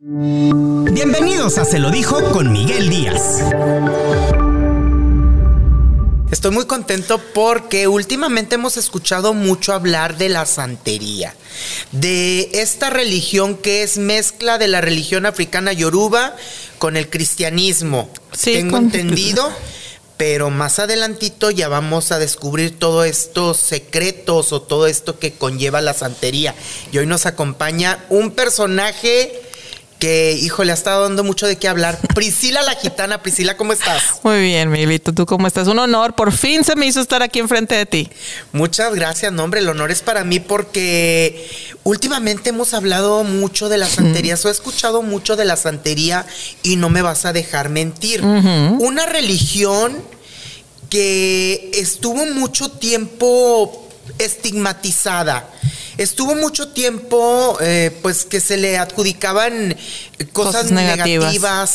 Bienvenidos a Se lo dijo con Miguel Díaz. Estoy muy contento porque últimamente hemos escuchado mucho hablar de la santería, de esta religión que es mezcla de la religión africana yoruba con el cristianismo. Sí, Tengo con- entendido, pero más adelantito ya vamos a descubrir todos estos secretos o todo esto que conlleva la santería. Y hoy nos acompaña un personaje que, híjole, ha estado dando mucho de qué hablar. Priscila la gitana. Priscila, ¿cómo estás? Muy bien, Miguelito, ¿tú cómo estás? Un honor, por fin se me hizo estar aquí enfrente de ti. Muchas gracias, no, hombre, el honor es para mí porque últimamente hemos hablado mucho de la santería, o he escuchado mucho de la santería y no me vas a dejar mentir. Una religión que estuvo mucho tiempo estigmatizada. Estuvo mucho tiempo, eh, pues, que se le adjudicaban cosas, Cosas negativas.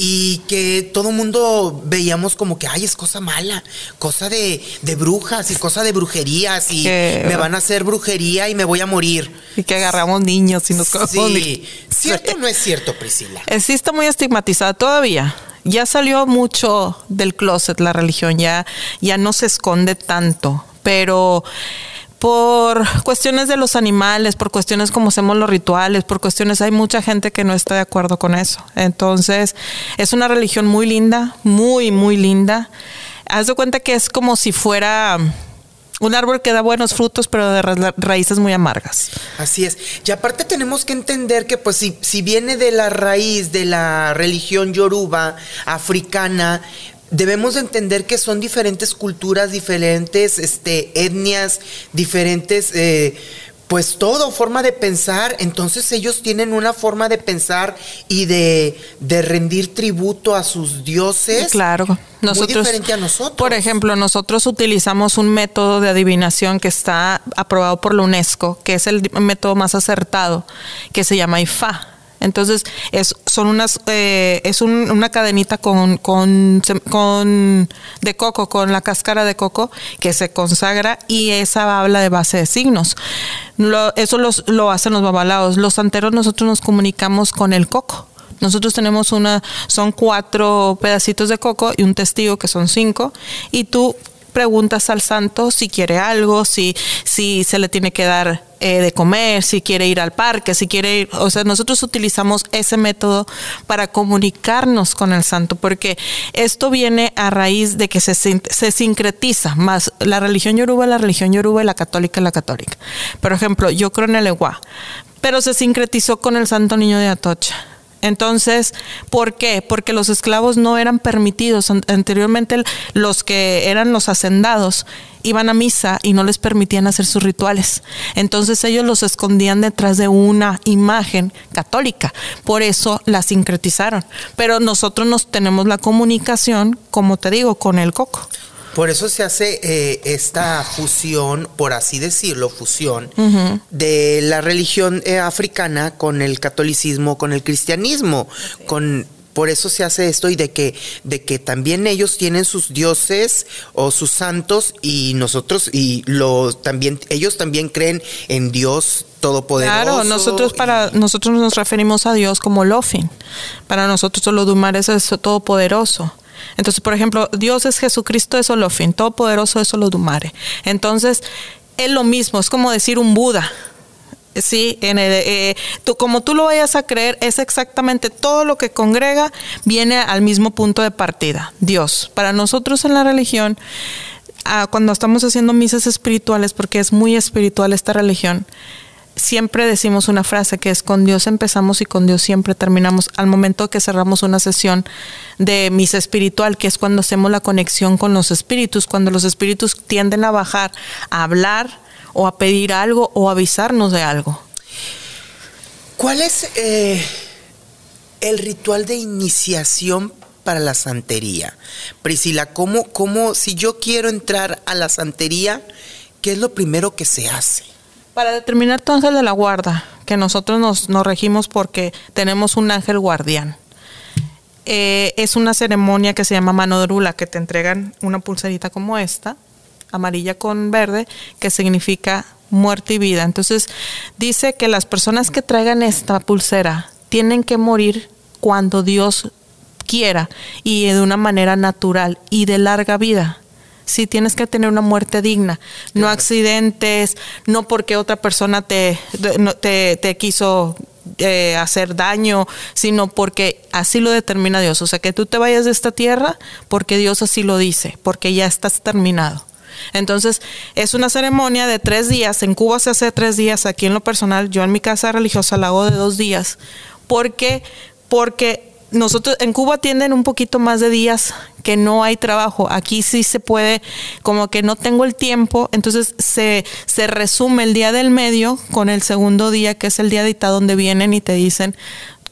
y que todo mundo veíamos como que, ay, es cosa mala, cosa de, de brujas y cosa de brujerías y Que- me van a hacer brujería y me voy a morir. Y que agarramos niños y nos Sí, ¿cierto o no es cierto, Priscila? Eh, Sí está muy estigmatizada todavía. Ya salió mucho del closet la religión, ya, ya no se esconde tanto, pero por cuestiones de los animales, por cuestiones como hacemos los rituales, por cuestiones hay mucha gente que no está de acuerdo con eso. Entonces, es una religión muy linda, muy, muy linda. Haz de cuenta que es como si fuera un árbol que da buenos frutos, pero de ra- raíces muy amargas. Así es. Y aparte tenemos que entender que pues si, si viene de la raíz de la religión yoruba, africana, debemos de entender que son diferentes culturas, diferentes este, etnias, diferentes... eh, pues todo, forma de pensar, entonces ellos tienen una forma de pensar y de, de rendir tributo a sus dioses. Claro, nosotros, muy diferente a nosotros. Por ejemplo, nosotros utilizamos un método de adivinación que está aprobado por la UNESCO, que es el método más acertado, que se llama IFA. Entonces, es, son unas, eh, es un- una cadenita con, con, con, de coco, con la cáscara de coco, que se consagra y esa habla de base de signos. Eso los, lo hacen los babalaos. Los santeros nosotros nos comunicamos con el coco. Nosotros tenemos una, son cuatro pedacitos de coco y un testigo que son cinco, y tú preguntas al santo si quiere algo, si, si se le tiene que dar eh, de comer, si quiere ir al parque, si quiere ir, o sea, nosotros utilizamos ese método para comunicarnos con el santo, porque esto viene a raíz de que se, se sincretiza más la religión yoruba, la religión yoruba y la católica, la católica. Por ejemplo, yo creo en el Eguá, pero se sincretizó con el Santo Niño de Atocha. Entonces, ¿por qué? Porque los esclavos no eran permitidos. An- Anteriormente los que eran los hacendados iban a misa y no les permitían hacer sus rituales. Entonces ellos los escondían detrás de una imagen católica. Por eso la sincretizaron. Pero nosotros nos tenemos la comunicación, como te digo, con el coco. Por eso se hace eh, esta fusión, por así decirlo, fusión de la religión eh, africana con el catolicismo, con el cristianismo, con por eso se hace esto y de que de que también ellos tienen sus dioses o sus santos y nosotros y lo también ellos también creen en Dios todopoderoso. Claro, nosotros para y- nosotros nos referimos a Dios como Lofin. Para nosotros Olodumare es eso todopoderoso. Entonces, por ejemplo, Dios es Jesucristo es Olofin, todopoderoso es Olodumare. Entonces, es lo mismo, es como decir un Buda. Sí, eh, tú, como tú lo vayas a creer, es exactamente todo lo que congrega viene al mismo punto de partida, Dios. Para nosotros en la religión, ah, cuando estamos haciendo misas espirituales, porque es muy espiritual esta religión, siempre decimos una frase que es con Dios empezamos y con Dios siempre terminamos. Al momento que cerramos una sesión de misa espiritual, que es cuando hacemos la conexión con los espíritus, cuando los espíritus tienden a bajar, a hablar o a pedir algo o avisarnos de algo. ¿Cuál es eh, el ritual de iniciación para la santería? Priscila, ¿cómo, ¿cómo, si yo quiero entrar a la santería, qué es lo primero que se hace? Para determinar tu ángel de la guarda, que nosotros nos, nos regimos porque tenemos un ángel guardián. Eh, es una ceremonia que se llama mano de rula, que te entregan una pulserita como esta, amarilla con verde, que significa muerte y vida. Entonces, dice que las personas que traigan esta pulsera tienen que morir cuando Dios quiera y de una manera natural y de larga vida. Sí, tienes que tener una muerte digna, no accidentes, no porque otra persona te, te, te quiso eh, hacer daño, sino porque así lo determina Dios. O sea, que tú te vayas de esta tierra porque Dios así lo dice, porque ya estás terminado. Entonces, es una ceremonia de tres días. En Cuba se hace tres días. Aquí en lo personal, yo en mi casa religiosa la hago de dos días. porque Porque nosotros en Cuba tienden un poquito más de días que no hay trabajo. Aquí sí se puede, como que no tengo el tiempo, entonces se, se resume el día del medio con el segundo día, que es el día de Ita, donde vienen y te dicen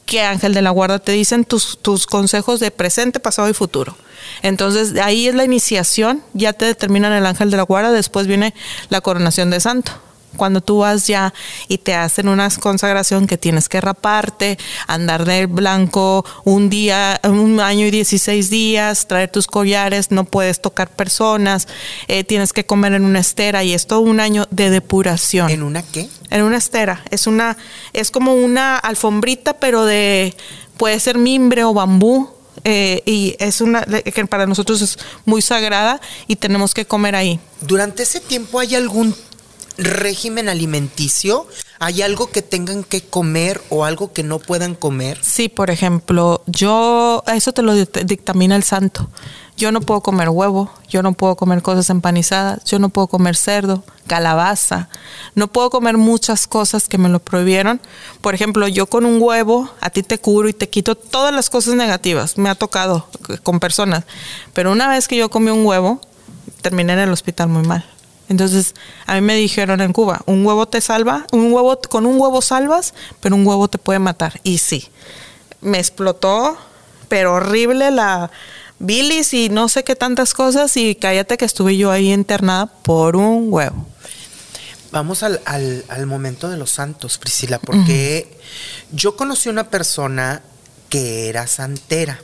que ángel de la guarda te dicen tus, tus consejos de presente, pasado y futuro. Entonces, ahí es la iniciación, ya te determinan el ángel de la guarda, después viene la coronación de santo cuando tú vas ya y te hacen una consagración que tienes que raparte, andar de blanco un día, un año y 16 días, traer tus collares, no puedes tocar personas, eh, tienes que comer en una estera y es todo un año de depuración. ¿En una qué? En una estera. Es una, es como una alfombrita, pero de, puede ser mimbre o bambú. Eh, y es una que para nosotros es muy sagrada y tenemos que comer ahí. Durante ese tiempo hay algún régimen alimenticio? ¿Hay algo que tengan que comer o algo que no puedan comer? Sí, por ejemplo, yo, eso te lo dictamina el santo. Yo no puedo comer huevo, yo no puedo comer cosas empanizadas, yo no puedo comer cerdo, calabaza, no puedo comer muchas cosas que me lo prohibieron. Por ejemplo, yo con un huevo a ti te curo y te quito todas las cosas negativas. Me ha tocado con personas. Pero una vez que yo comí un huevo, terminé en el hospital muy mal. Entonces, a mí me dijeron en Cuba, un huevo te salva, un huevo con un huevo salvas, pero un huevo te puede matar. Y sí, me explotó, pero horrible la bilis y no sé qué tantas cosas y cállate que estuve yo ahí internada por un huevo. Vamos al, momento de los santos, Priscila, porque yo conocí una persona que era santera.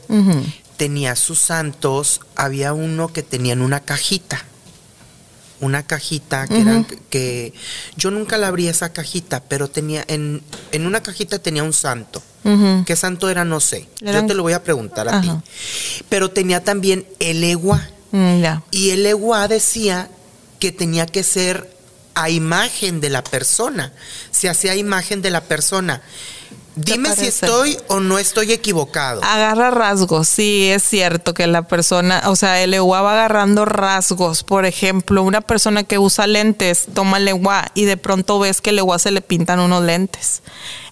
Tenía sus santos, había uno que tenía en una cajita una cajita que, eran, que yo nunca la abrí esa cajita, pero tenía en, en una cajita tenía un santo. ¿Qué santo era? No sé. Yo te lo voy a preguntar a ti. Pero tenía también el egua. Mm, y el egua decía que tenía que ser a imagen de la persona. Se hacía imagen de la persona. Dime si estoy o no estoy equivocado. Agarra rasgos, sí, es cierto que la persona, o sea, el EWA va agarrando rasgos. Por ejemplo, una persona que usa lentes toma el EWA y de pronto ves que el EWA se le pintan unos lentes.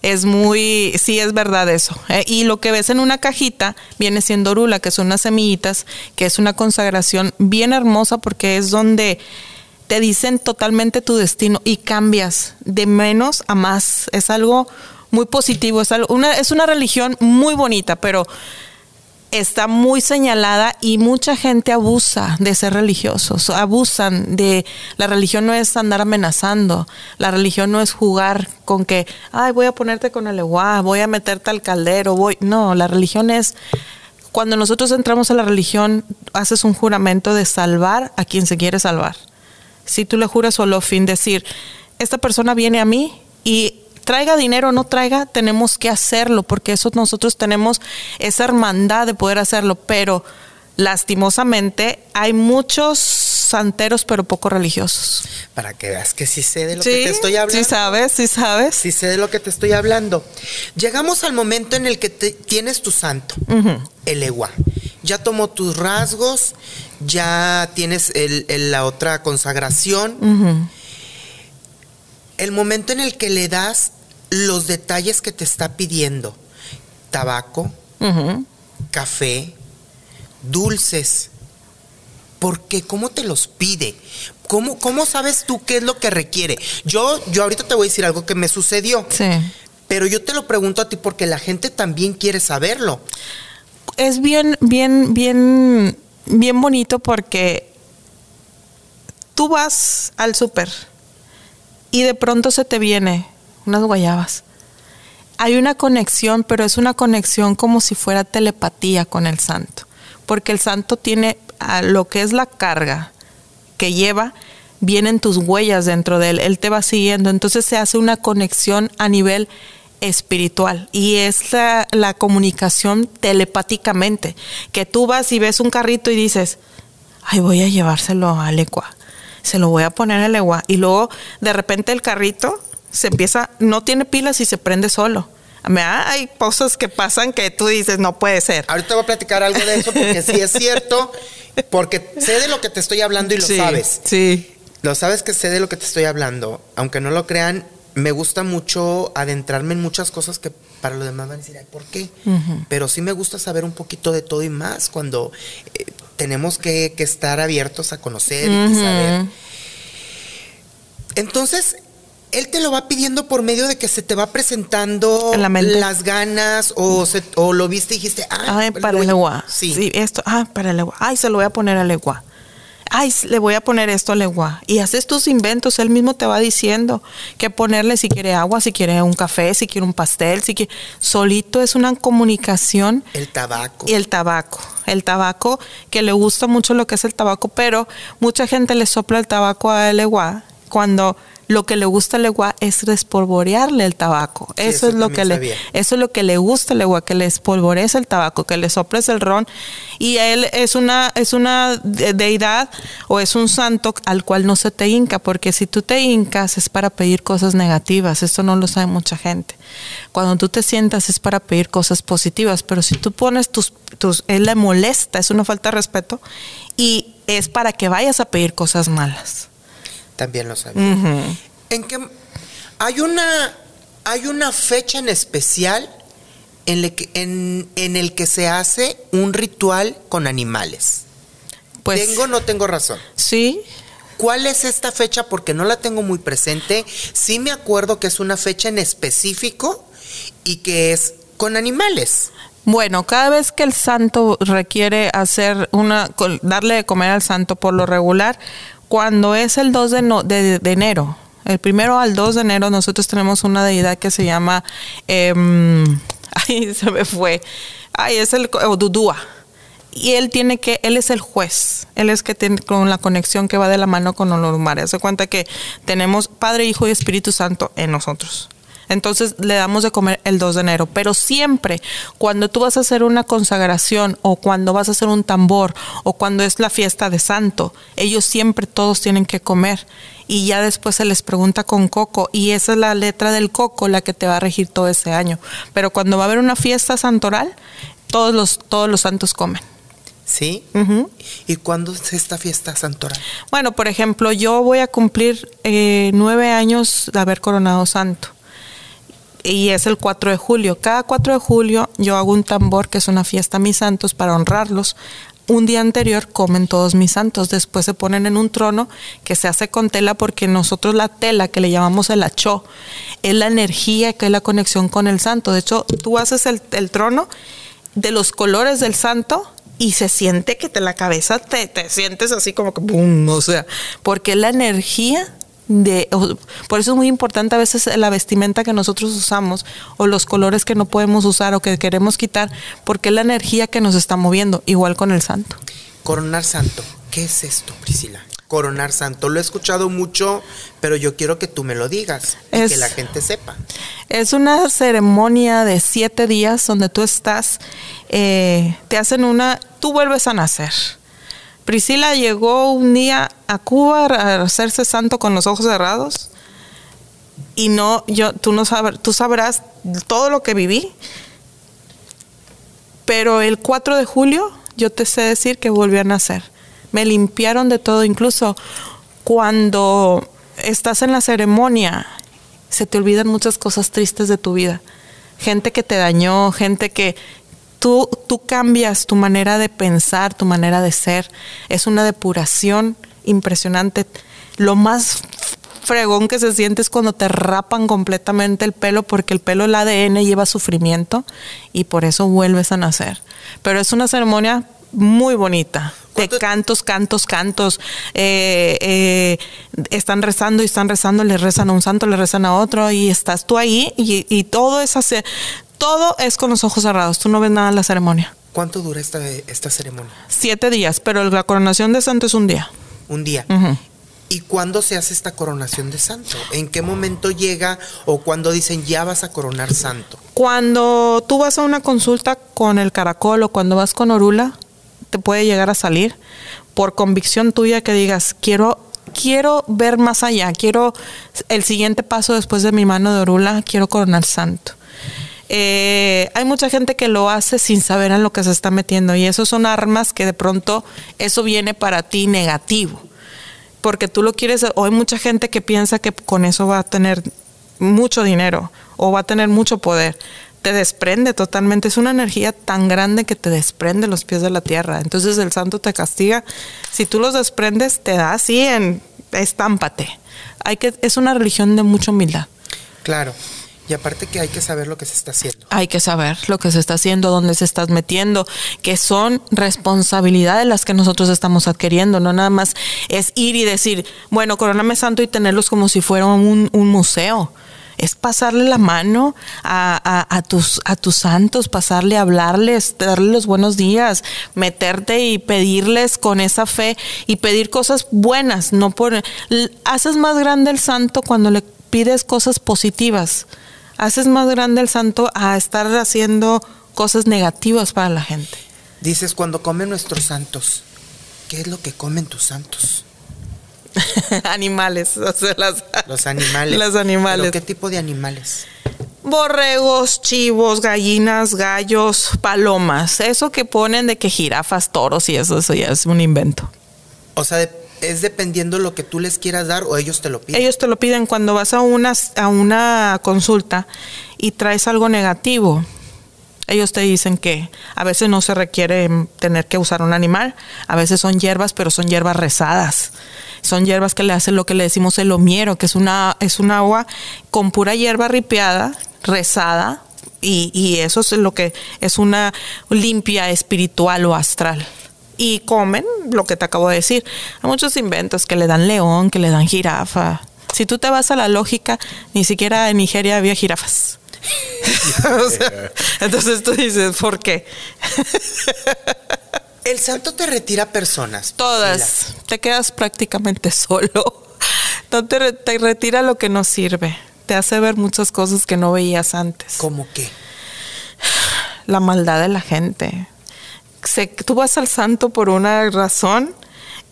Es muy, sí, es verdad eso. ¿eh? Y lo que ves en una cajita viene siendo rula, que son unas semillitas, que es una consagración bien hermosa porque es donde te dicen totalmente tu destino y cambias de menos a más. Es algo muy positivo. Es, una, es una religión muy bonita, pero está muy señalada y mucha gente abusa de ser religiosos, abusan de la religión no es andar amenazando, la religión no es jugar con que, ay, voy a ponerte con el eguá, voy a meterte al caldero, voy, no, la religión es cuando nosotros entramos a la religión, haces un juramento de salvar a quien se quiere salvar. Si tú le juras solo fin decir, esta persona viene a mí y traiga dinero o no traiga, tenemos que hacerlo, porque eso nosotros tenemos esa hermandad de poder hacerlo, pero lastimosamente hay muchos santeros pero poco religiosos. Para que veas que sí sé de lo que te estoy hablando. Sí sabes, sí sabes. Sí sé de lo que te estoy hablando. Llegamos al momento en el que tienes tu santo, el egua. Ya tomó tus rasgos, ya tienes la otra consagración el momento en el que le das los detalles que te está pidiendo, tabaco, café, dulces, porque cómo te los pide, ¿Cómo, ¿Cómo sabes tú qué es lo que requiere? Yo, yo ahorita te voy a decir algo que me sucedió. Sí. Pero yo te lo pregunto a ti porque la gente también quiere saberlo. Es bien, bien, bien, bien bonito porque tú vas al súper y de pronto se te viene unas guayabas. Hay una conexión, pero es una conexión como si fuera telepatía con el santo, porque el santo tiene a lo que es la carga que lleva, vienen tus huellas dentro de él, él te va siguiendo, entonces se hace una conexión a nivel espiritual y es la, comunicación telepáticamente, que tú vas y ves un carrito y dices, ay, voy a llevárselo a Alecua, se lo voy a poner a Alecua y luego de repente el carrito se empieza, no tiene pilas y se prende solo. Hay cosas que pasan que tú dices, no puede ser. Ahorita voy a platicar algo de eso porque sí es cierto, porque sé de lo que te estoy hablando y lo sabes. Sí. Lo sabes que sé de lo que te estoy hablando. Aunque no lo crean, me gusta mucho adentrarme en muchas cosas que para los demás van a decir, Ay, ¿por qué? Pero sí me gusta saber un poquito de todo y más cuando eh, tenemos que, estar abiertos a conocer y saber. Entonces, él te lo va pidiendo por medio de que se te va presentando las ganas o, o lo viste y dijiste, ay, para el agua. Sí. esto, ah, para el agua. Ay, se lo voy a poner al agua ay, le voy a poner esto al legua. Y haces tus inventos, él mismo te va diciendo que ponerle si quiere agua, si quiere un café, si quiere un pastel, si quiere... Solito es una comunicación. El tabaco. Y el tabaco. El tabaco, que le gusta mucho lo que es el tabaco, pero mucha gente le sopla el tabaco a legua cuando lo que le gusta al legua es respolvorearle el tabaco. eso, es lo que le, eso es lo que le gusta al legua, que le espolvorece el tabaco, que le soples el ron. Y él es una, es una deidad o es un santo al cual no se te hinca, porque si tú te hincas es para pedir cosas negativas. Esto no lo sabe mucha gente. Cuando tú te sientas es para pedir cosas positivas, pero si tú pones tus, tus él le molesta, es una falta de respeto y es para que vayas a pedir cosas malas. También lo sabía. En que hay una hay una fecha en especial en, que, en, el que se hace un ritual con animales. Pues, ¿Tengo o no tengo razón? Sí. ¿Cuál es esta fecha? Porque no la tengo muy presente. Sí me acuerdo que es una fecha en específico y que es con animales. Bueno, cada vez que el santo requiere hacer una, darle de comer al santo por lo regular, cuando es el 2 de, enero, el primero al 2 de enero, nosotros tenemos una deidad que se llama, em, ay, se me fue, ay, es el Dudúa. Y él tiene que, él es el juez, él es que tiene con la conexión que va de la mano con los mares. Se cuenta que tenemos Padre, Hijo y Espíritu Santo en nosotros. Entonces le damos de comer el 2 de enero. Pero siempre, cuando tú vas a hacer una consagración o cuando vas a hacer un tambor o cuando es la fiesta de santo, ellos siempre todos tienen que comer. Y ya después se les pregunta con coco y esa es la letra del coco la que te va a regir todo ese año. Pero cuando va a haber una fiesta santoral, todos los, todos los santos comen. ¿Sí? ¿Y cuándo es esta fiesta santoral? Bueno, por ejemplo, yo voy a cumplir eh, nueve años de haber coronado santo y es el 4 de julio. Cada 4 de julio yo hago un tambor que es una fiesta a mis santos para honrarlos. Un día anterior comen todos mis santos, después se ponen en un trono que se hace con tela porque nosotros la tela que le llamamos el achó es la energía que es la conexión con el santo. De hecho, tú haces el, trono de los colores del santo y se siente que te la cabeza te, te sientes así como que boom, o sea, porque la energía de por eso es muy importante a veces la vestimenta que nosotros usamos o los colores que no podemos usar o que queremos quitar porque es la energía que nos está moviendo igual con el santo. Coronar santo. Qué es esto Priscila coronar santo. Lo he escuchado mucho pero yo quiero que tú me lo digas y que la gente sepa. Es una ceremonia de siete días donde tú estás eh, te hacen una tú vuelves a nacer Priscila llegó un día a Cuba a hacerse santo con los ojos cerrados y no, yo, tú no sabes, tú sabrás todo lo que viví, pero el 4 de julio yo te sé decir que volví a nacer. Me limpiaron de todo, incluso cuando estás en la ceremonia, se te olvidan muchas cosas tristes de tu vida. Gente que te dañó, gente que, tú, cambias tu manera de pensar, tu manera de ser. Es una depuración impresionante. Lo más fregón que se siente es cuando te rapan completamente el pelo porque el pelo, el ADN lleva sufrimiento y por eso vuelves a nacer. Pero es una ceremonia muy bonita. De cantos, cantos, cantos. Eh, eh, están rezando y están rezando, le rezan a un santo, le rezan a otro y estás tú ahí y, y todo es todo es con los ojos cerrados. Tú no ves nada en la ceremonia. ¿Cuánto dura esta, esta ceremonia? Siete días, pero la coronación de santo es un día. Un día. ¿Y cuándo se hace esta coronación de santo? ¿En qué momento llega o cuando dicen ya vas a coronar santo? Cuando tú vas a una consulta con el caracol o cuando vas con Orula, te puede llegar a salir por convicción tuya que digas, quiero quiero ver más allá, quiero el siguiente paso después de mi mano de Orula, quiero coronar santo. Eh, hay mucha gente que lo hace sin saber en lo que se está metiendo y eso son armas que de pronto eso viene para ti negativo porque tú lo quieres o hay mucha gente que piensa que con eso va a tener mucho dinero o va a tener mucho poder te desprende totalmente. Es una energía tan grande que te desprende los pies de la tierra. Entonces el santo te castiga. Si tú los desprendes, te da así en estámpate. Hay que, es una religión de mucha humildad. Claro. Y aparte que hay que saber lo que se está haciendo. Hay que saber lo que se está haciendo, dónde se estás metiendo, que son responsabilidades las que nosotros estamos adquiriendo, no nada más es ir y decir, bueno, coroname santo y tenerlos como si fuera un, museo. Es pasarle la mano a, tus, a tus santos, pasarle hablarles, darle los buenos días, meterte y pedirles con esa fe y pedir cosas buenas, no por haces más grande el santo cuando le pides cosas positivas haces más grande el santo a estar haciendo cosas negativas para la gente. Dices, cuando comen nuestros santos, ¿qué es lo que comen tus santos? animales, los animales. Los animales. qué tipo de animales? Borregos, chivos, gallinas, gallos, palomas. Eso que ponen de que jirafas, toros y eso, eso ya es un invento. O sea, es dependiendo lo que tú les quieras dar o ellos te lo piden. Ellos te lo piden cuando vas a una, a una consulta y traes algo negativo. Ellos te dicen que a veces no se requiere tener que usar un animal, a veces son hierbas, pero son hierbas rezadas. Son hierbas que le hacen lo que le decimos el omiero, que es una es un agua con pura hierba ripiada, rezada, y, y eso es lo que es una limpia espiritual o astral y comen lo que te acabo de decir. Hay muchos inventos que le dan león, que le dan jirafa. Si tú te vas a la lógica, ni siquiera en Nigeria había jirafas. entonces tú dices, ¿por qué? El santo te retira personas. Todas. Te quedas prácticamente solo. No te, te, retira lo que no sirve. Te hace ver muchas cosas que no veías antes. ¿Cómo qué? La maldad de la gente tú vas al santo por una razón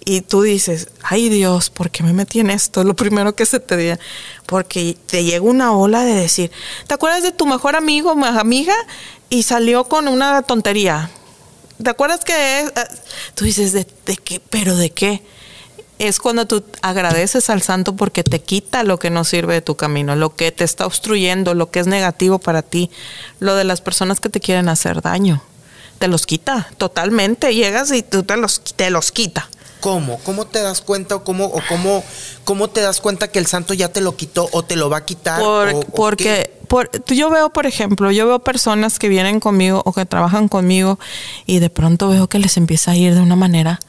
y tú dices, ay Dios, ¿por qué me metí en esto? Lo primero que se te diga, porque te llega una ola de decir, ¿te acuerdas de tu mejor amigo o amiga? Y salió con una tontería. ¿Te acuerdas que es? Tú dices, ¿de, ¿de qué? ¿Pero de qué? Es cuando tú agradeces al santo porque te quita lo que no sirve de tu camino, lo que te está obstruyendo, lo que es negativo para ti, lo de las personas que te quieren hacer daño te los quita totalmente. Llegas y tú te los, te los quita. ¿Cómo? ¿Cómo te das cuenta o cómo, o cómo, cómo te das cuenta que el santo ya te lo quitó o te lo va a quitar? porque por, yo veo, por ejemplo, yo veo personas que vienen conmigo o que trabajan conmigo y de pronto veo que les empieza a ir de una manera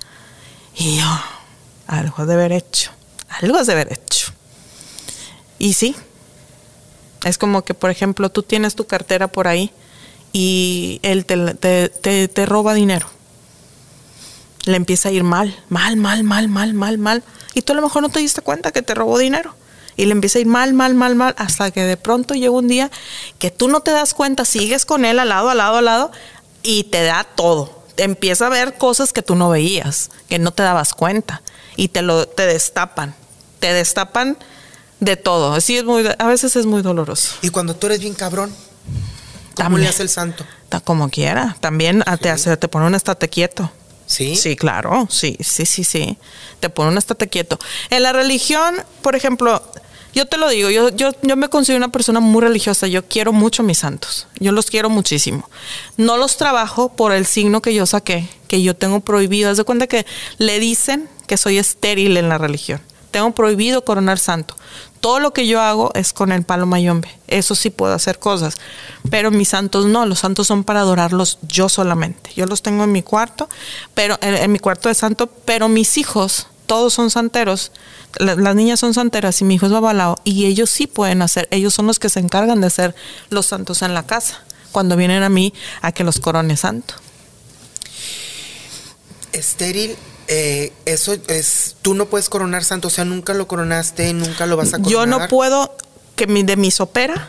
y yo, algo de haber hecho, algo de haber hecho. Y sí, es como que, por ejemplo, tú tienes tu cartera por ahí y él te, te, roba dinero. Le empieza a ir mal, mal, mal, mal, mal, mal, mal. Y tú a lo mejor no te diste cuenta que te robó dinero. Y le empieza a ir mal, mal, mal, mal, hasta que de pronto llega un día que tú no te das cuenta, sigues con él al lado, al lado, al lado, y te da todo. Te empieza a ver cosas que tú no veías, que no te dabas cuenta. Y te lo te destapan. Te destapan de todo. Así es muy, a veces es muy doloroso. Y cuando tú eres bien cabrón, ¿Cómo le hace el santo? Como quiera. También te, hace, te pone un estate quieto. ¿Sí? Sí, claro. Sí, sí, sí, sí. Te pone un estate quieto. En la religión, por ejemplo, yo te lo digo, yo, yo, yo me considero una persona muy religiosa. Yo quiero mucho a mis santos. Yo los quiero muchísimo. No los trabajo por el signo que yo saqué, que yo tengo prohibido. Haz de cuenta que le dicen que soy estéril en la religión Tengo prohibido coronar santo. Todo lo que yo hago es con el palo mayombe. Eso sí puedo hacer cosas. Pero mis santos no. Los santos son para adorarlos yo solamente. Yo los tengo en mi cuarto, pero en, mi cuarto de santo, pero mis hijos, todos son santeros. La- las niñas son santeras y mi hijo es babalao. Y ellos sí pueden hacer. Ellos son los que se encargan de ser los santos en la casa. Cuando vienen a mí a que los corone santo. Estéril, eh, eso es, tú no puedes coronar santo, o sea, nunca lo coronaste, nunca lo vas a coronar. Yo no puedo que mi, de mi sopera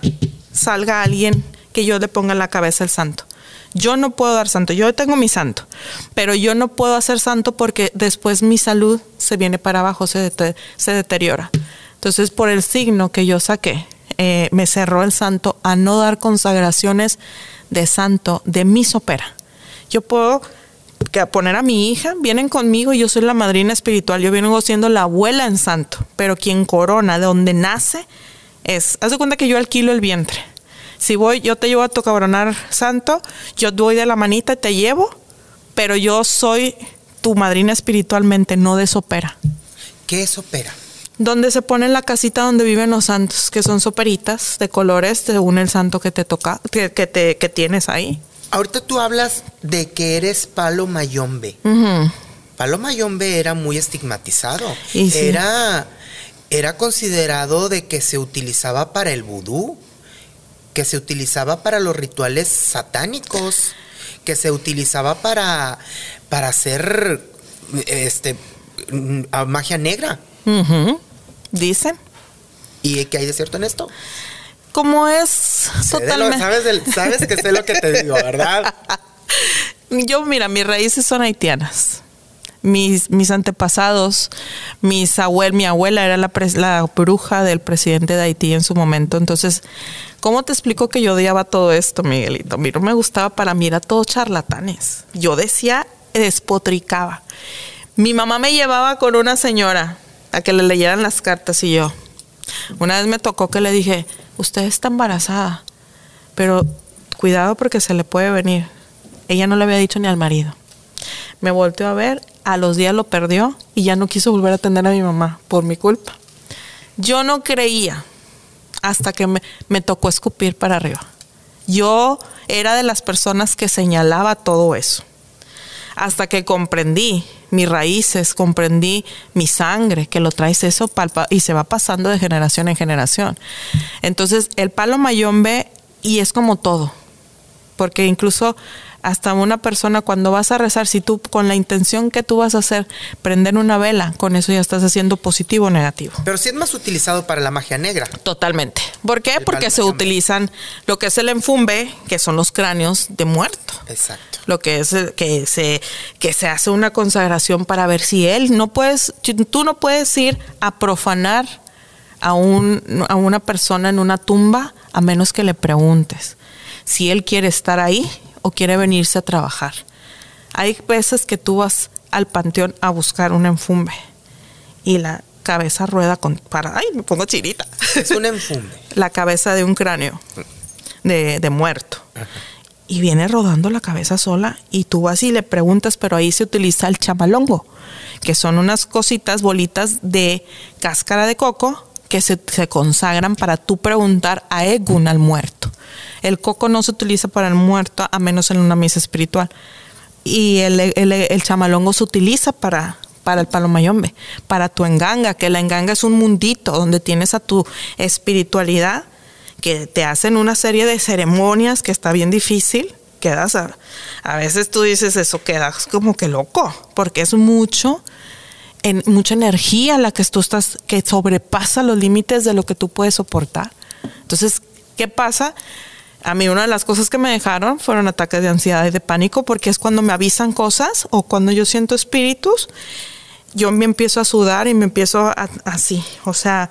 salga alguien que yo le ponga en la cabeza el santo. Yo no puedo dar santo, yo tengo mi santo, pero yo no puedo hacer santo porque después mi salud se viene para abajo, se, dete- se deteriora. Entonces, por el signo que yo saqué, eh, me cerró el santo a no dar consagraciones de santo de mi sopera. Yo puedo que poner a mi hija, vienen conmigo y yo soy la madrina espiritual, yo vengo siendo la abuela en santo, pero quien corona, de donde nace, es, haz de cuenta que yo alquilo el vientre. Si voy, yo te llevo a tu cabronar santo, yo doy de la manita y te llevo, pero yo soy tu madrina espiritualmente, no de sopera. ¿Qué es opera? Donde se pone la casita donde viven los santos, que son soperitas de colores según el santo que te toca, que, que te, que tienes ahí. Ahorita tú hablas de que eres palo mayombe. Palo mayombe era muy estigmatizado. Y sí. Era, era considerado de que se utilizaba para el vudú, que se utilizaba para los rituales satánicos, que se utilizaba para, para hacer este, mm, magia negra. Dicen. ¿Y qué hay de cierto en esto? Como es de lo- totalmente. sabes, sabes que sé lo que te digo, ¿verdad? Yo, mira, mis raíces son haitianas. Mis, mis antepasados, mis abuel, mi abuela era la, pres- la bruja del presidente de Haití en su momento. Entonces, ¿cómo te explico que yo odiaba todo esto, Miguelito? A mí no me gustaba, para mí era todo charlatanes. Yo decía, despotricaba. Mi mamá me llevaba con una señora a que le leyeran las cartas y yo. Una vez me tocó que le dije, usted está embarazada, pero cuidado porque se le puede venir. Ella no le había dicho ni al marido. Me volteó a ver, a los días lo perdió y ya no quiso volver a atender a mi mamá por mi culpa. Yo no creía hasta que me, me tocó escupir para arriba. Yo era de las personas que señalaba todo eso. Hasta que comprendí mis raíces, comprendí mi sangre, que lo traes eso palpa y se va pasando de generación en generación. Entonces, el palo mayombe, y es como todo, porque incluso hasta una persona cuando vas a rezar, si tú con la intención que tú vas a hacer, prender una vela, con eso ya estás haciendo positivo o negativo. Pero sí es más utilizado para la magia negra. Totalmente. ¿Por qué? El Porque se utilizan lo que es el enfumbe, que son los cráneos de muerto. Exacto. Lo que es eh, que se que se hace una consagración para ver si él no puedes tú no puedes ir a profanar a un a una persona en una tumba a menos que le preguntes si él quiere estar ahí o quiere venirse a trabajar. Hay veces que tú vas al panteón a buscar un enfumbe y la cabeza rueda con para ay me pongo chirita Es un enfumbe. la cabeza de un cráneo de, de muerto. Y viene rodando la cabeza sola y tú vas y le preguntas, pero ahí se utiliza el chamalongo, que son unas cositas, bolitas de cáscara de coco que se, se consagran para tú preguntar a Egun, al muerto. El coco no se utiliza para el muerto a menos en una misa espiritual. Y el, el, el chamalongo se utiliza para, para el palomayombe, para tu enganga, que la enganga es un mundito donde tienes a tu espiritualidad, que te hacen una serie de ceremonias que está bien difícil. Quedas a, a veces tú dices eso, quedas como que loco, porque es mucho, en, mucha energía la que tú estás, que sobrepasa los límites de lo que tú puedes soportar. Entonces, ¿qué pasa? A mí una de las cosas que me dejaron fueron ataques de ansiedad y de pánico porque es cuando me avisan cosas o cuando yo siento espíritus, yo me empiezo a sudar y me empiezo a, así, o sea,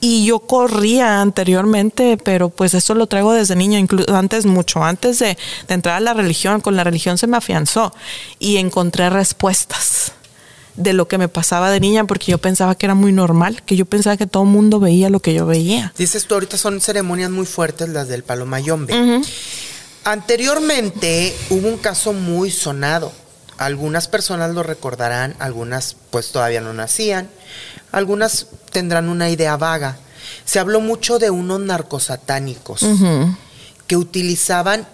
y yo corría anteriormente, pero pues eso lo traigo desde niña, incluso antes mucho, antes de, de entrar a la religión, con la religión se me afianzó y encontré respuestas de lo que me pasaba de niña porque yo pensaba que era muy normal, que yo pensaba que todo el mundo veía lo que yo veía. Dices tú, ahorita son ceremonias muy fuertes las del palomayombe. Anteriormente hubo un caso muy sonado. Algunas personas lo recordarán, algunas pues todavía no nacían. algunas tendrán una idea vaga. Se habló mucho de unos narcosatánicos que utilizaban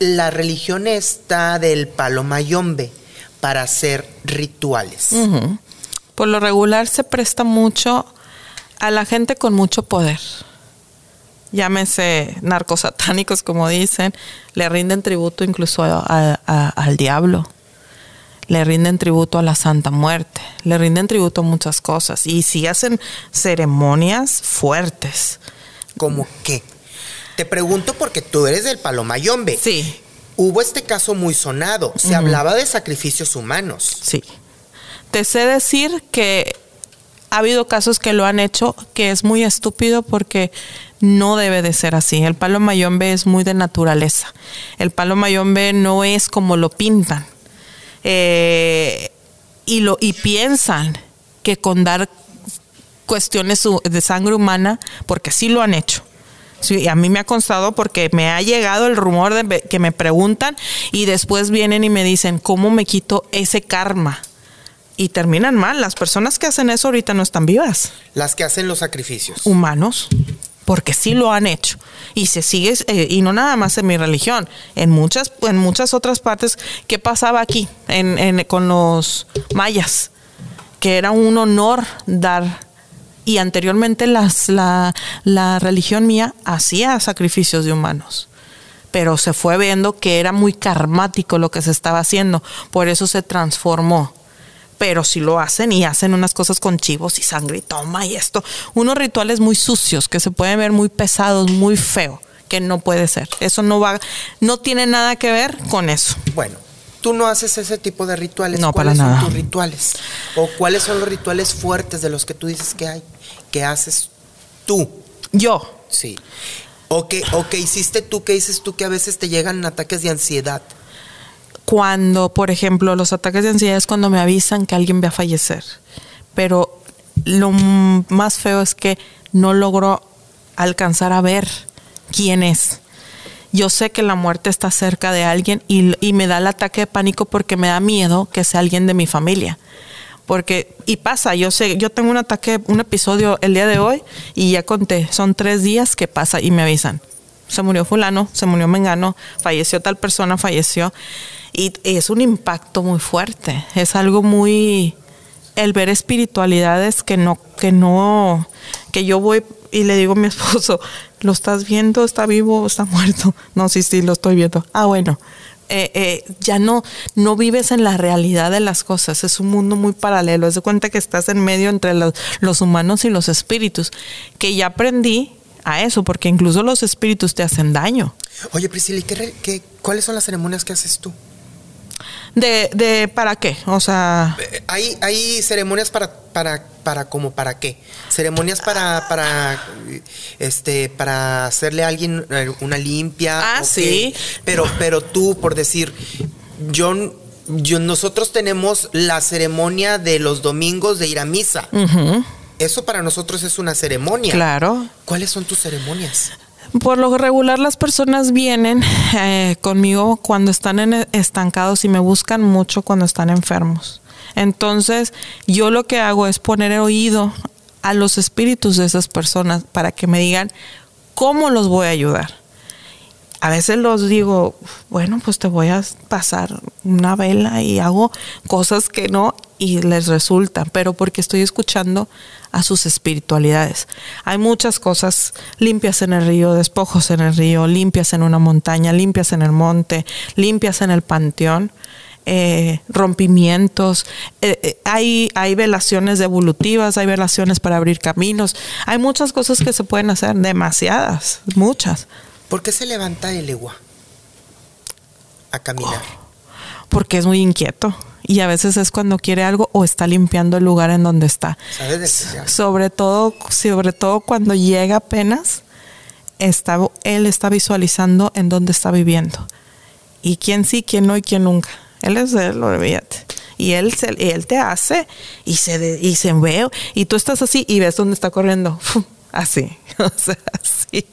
la religión esta del palo mayombe para hacer rituales. Por lo regular se presta mucho a la gente con mucho poder. Llámese narcosatánicos, como dicen, le rinden tributo incluso al diablo, le rinden tributo a la Santa Muerte, le rinden tributo a muchas cosas. Y sí hacen ceremonias fuertes. ¿Cómo qué? Te pregunto porque tú eres del Palomayombe. Sí. Hubo este caso muy sonado. Se hablaba de sacrificios humanos. Sí. Te sé decir que ha habido casos que lo han hecho que es muy estúpido porque no debe de ser así. El palo mayombe es muy de naturaleza. El palo mayombe no es como lo pintan. Eh, y, lo, y piensan que con dar cuestiones de sangre humana, porque sí lo han hecho Sí, a mí me ha constado porque me ha llegado el rumor de que me preguntan y después vienen y me dicen, ¿cómo me quito ese karma? Y terminan mal. Las personas que hacen eso ahorita no están vivas. Las que hacen los sacrificios. Humanos. Porque sí lo han hecho. Y se sigue, eh, y no nada más en mi religión, en muchas, en muchas otras partes. ¿Qué pasaba aquí en, con los mayas? Que era un honor dar y anteriormente las, la, la religión mía hacía sacrificios de humanos pero se fue viendo que era muy karmático lo que se estaba haciendo, por eso se transformó. Pero si lo hacen y hacen unas cosas con chivos y sangre y toma y esto, unos rituales muy sucios que se pueden ver muy pesados, muy feo, que no puede ser. Eso no va, no tiene nada que ver con eso. Bueno, tú no haces ese tipo de rituales. No, ¿Cuáles para son nada. tus rituales? ¿O cuáles son los rituales fuertes de los que tú dices que hay? Que haces tú. Yo, Sí. O que, o que hiciste tú, que dices tú que a veces te llegan ataques de ansiedad. cuando, por ejemplo, los ataques de ansiedad es cuando me avisan que alguien va a fallecer. Pero lo más feo es que no logro alcanzar a ver quién es. Yo sé que la muerte está cerca de alguien y, y me da el ataque de pánico porque me da miedo que sea alguien de mi familia. Porque, y pasa, yo sé, yo tengo un ataque, un episodio el día de hoy y ya conté, son tres días que pasa y me avisan. Se murió fulano, se murió mengano, falleció tal persona, falleció. Y es un impacto muy fuerte, es algo muy, el ver espiritualidades que no, que no, que yo voy y le digo a mi esposo, ¿lo estás viendo? ¿Está vivo? ¿Está muerto? No, sí, sí, lo estoy viendo. Ah, bueno. Eh, eh, ya no, no vives en la realidad de las cosas, es un mundo muy paralelo, es de cuenta que estás en medio entre los, los humanos y los espíritus, que ya aprendí a eso, porque incluso los espíritus te hacen daño. Oye, Priscila, ¿y qué qué- cuáles son las ceremonias que haces tú? ¿De, de para qué? O sea, Eh, Hay, hay ceremonias para, para, para, como para qué? Ceremonias para, para, este, para hacerle a alguien una limpia. Ah, sí. Pero, pero tú, por decir, yo, yo, nosotros tenemos la ceremonia de los domingos de ir a misa. Eso para nosotros es una ceremonia. claro. ¿Cuáles son tus ceremonias? Por lo regular las personas vienen eh, conmigo cuando están estancados y me buscan mucho cuando están enfermos. Entonces yo lo que hago es poner oído a los espíritus de esas personas para que me digan cómo los voy a ayudar. A veces los digo, bueno, pues te voy a pasar una vela y hago cosas que no y les resultan, pero porque estoy escuchando a sus espiritualidades. Hay muchas cosas limpias en el río, despojos en el río, limpias en una montaña, limpias en el monte, limpias en el panteón, eh, rompimientos. eh, eh, hay, hay velaciones evolutivas, hay velaciones para abrir caminos. Hay muchas cosas que se pueden hacer, demasiadas, muchas. ¿Por qué se levanta el egua a caminar? porque es muy inquieto y a veces es cuando quiere algo o está limpiando el lugar en donde está. Sobre todo, sobre todo cuando llega apenas, está, él está visualizando en dónde está viviendo. Y quién sí, quién no y quién nunca. Él es él, olvídate. Y él, se, y él te hace y se, de- y se ve. Y tú estás así y ves dónde está corriendo. Así. O sea, así.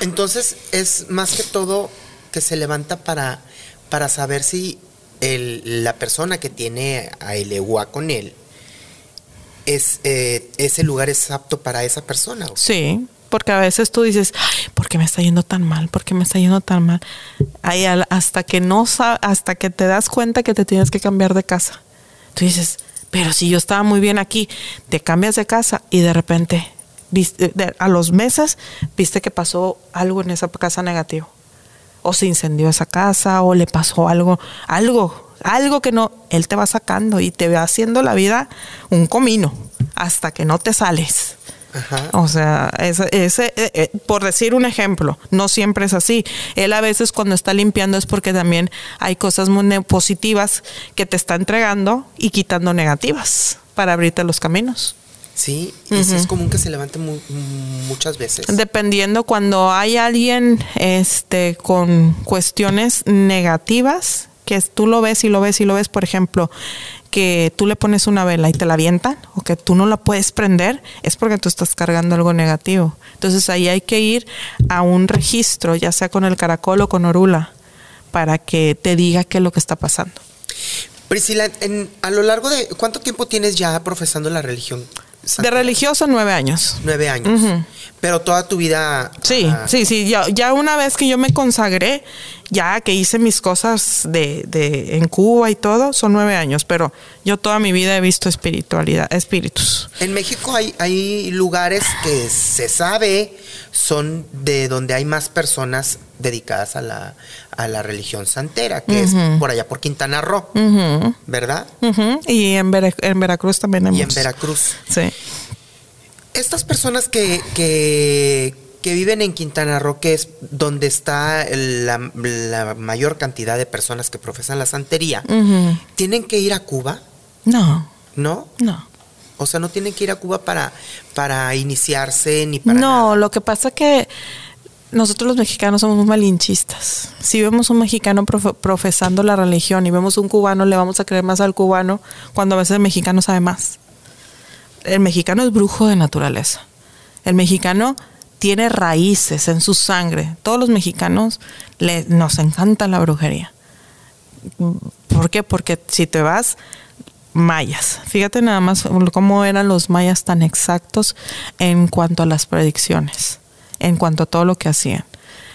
Entonces es más que todo que se levanta para, para saber si el- la persona que tiene a el egua con él es, eh, ese lugar es apto para esa persona. Sí, porque a veces tú dices, "Ay, ¿por qué me está yendo tan mal? ¿Por qué me está yendo tan mal? Hasta que no hasta que te das cuenta que te tienes que cambiar de casa. Tú dices, pero si yo estaba muy bien aquí, te cambias de casa y de repente viste- de- a los meses viste que pasó algo en esa casa negativo. O se incendió esa casa o le pasó algo, algo, algo que no, él te va sacando y te va haciendo la vida un comino hasta que no te sales. Ajá. O sea, ese, ese, eh, eh, por decir un ejemplo, no siempre es así. Él a veces cuando está limpiando es porque también hay cosas muy positivas que te está entregando y quitando negativas para abrirte los caminos. Sí, y sí es común que se levante mu- muchas veces. Dependiendo cuando hay alguien este, con cuestiones negativas, que tú lo ves y lo ves y lo ves, por ejemplo, que tú le pones una vela y te la avientan o que tú no la puedes prender, es porque tú estás cargando algo negativo. Entonces ahí hay que ir a un registro, ya sea con el caracol o con orula, para que te diga qué es lo que está pasando. Priscila, en- a lo largo de... ¿Cuánto tiempo tienes ya profesando la religión? De religioso, nueve años. Nueve años. Pero toda tu vida... Sí, ah, sí, sí. Ya, ya una vez que yo me consagré, ya que hice mis cosas de, de en Cuba y todo, son nueve años. Pero yo toda mi vida he visto espiritualidad, espíritus. En México hay, hay lugares que se sabe son de donde hay más personas dedicadas a la, a la religión santera, que es por allá por Quintana Roo, ¿verdad? Y en, Vera- en Veracruz también hay Y en. Veracruz. Sí. Estas personas que, que, que viven en Quintana Roo, que es donde está la, la mayor cantidad de personas que profesan la santería. ¿tienen que ir a Cuba? No, ¿No? no. O sea, no tienen que ir a Cuba para, para iniciarse ni para no, nada. lo que pasa que nosotros los mexicanos somos muy malinchistas. Si vemos un mexicano profe- profesando la religión y vemos un cubano, le vamos a creer más al cubano cuando a veces el mexicano sabe más. El mexicano es brujo de naturaleza. El mexicano tiene raíces en su sangre. Todos los mexicanos le, nos encanta la brujería. ¿Por qué? Porque si te vas mayas, fíjate nada más cómo eran los mayas tan exactos en cuanto a las predicciones, en cuanto a todo lo que hacían.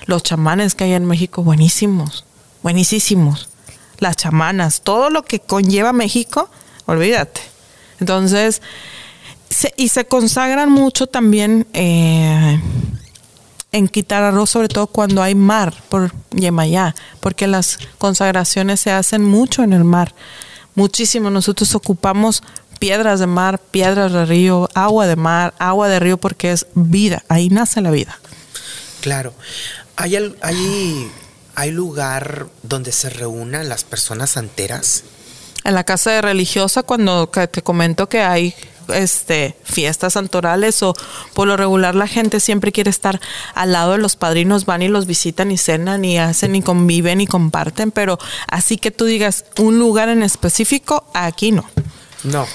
Los chamanes que hay en México, buenísimos, buenísimos. Las chamanas, todo lo que conlleva México, olvídate. Entonces, y se consagran mucho también eh, en Quintana Roo, sobre todo cuando hay mar por Yemayá, porque las consagraciones se hacen mucho en el mar, muchísimo. Nosotros ocupamos piedras de mar, piedras de río, agua de mar, agua de río, porque es vida, ahí nace la vida. Claro. ¿Hay, hay, hay lugar donde se reúnan las personas santeras? En la casa de religiosa, cuando te comento que hay este fiestas santorales o por lo regular la gente siempre quiere estar al lado de los padrinos, van y los visitan y cenan y hacen y conviven y comparten, pero así que tú digas un lugar en específico, aquí no. No.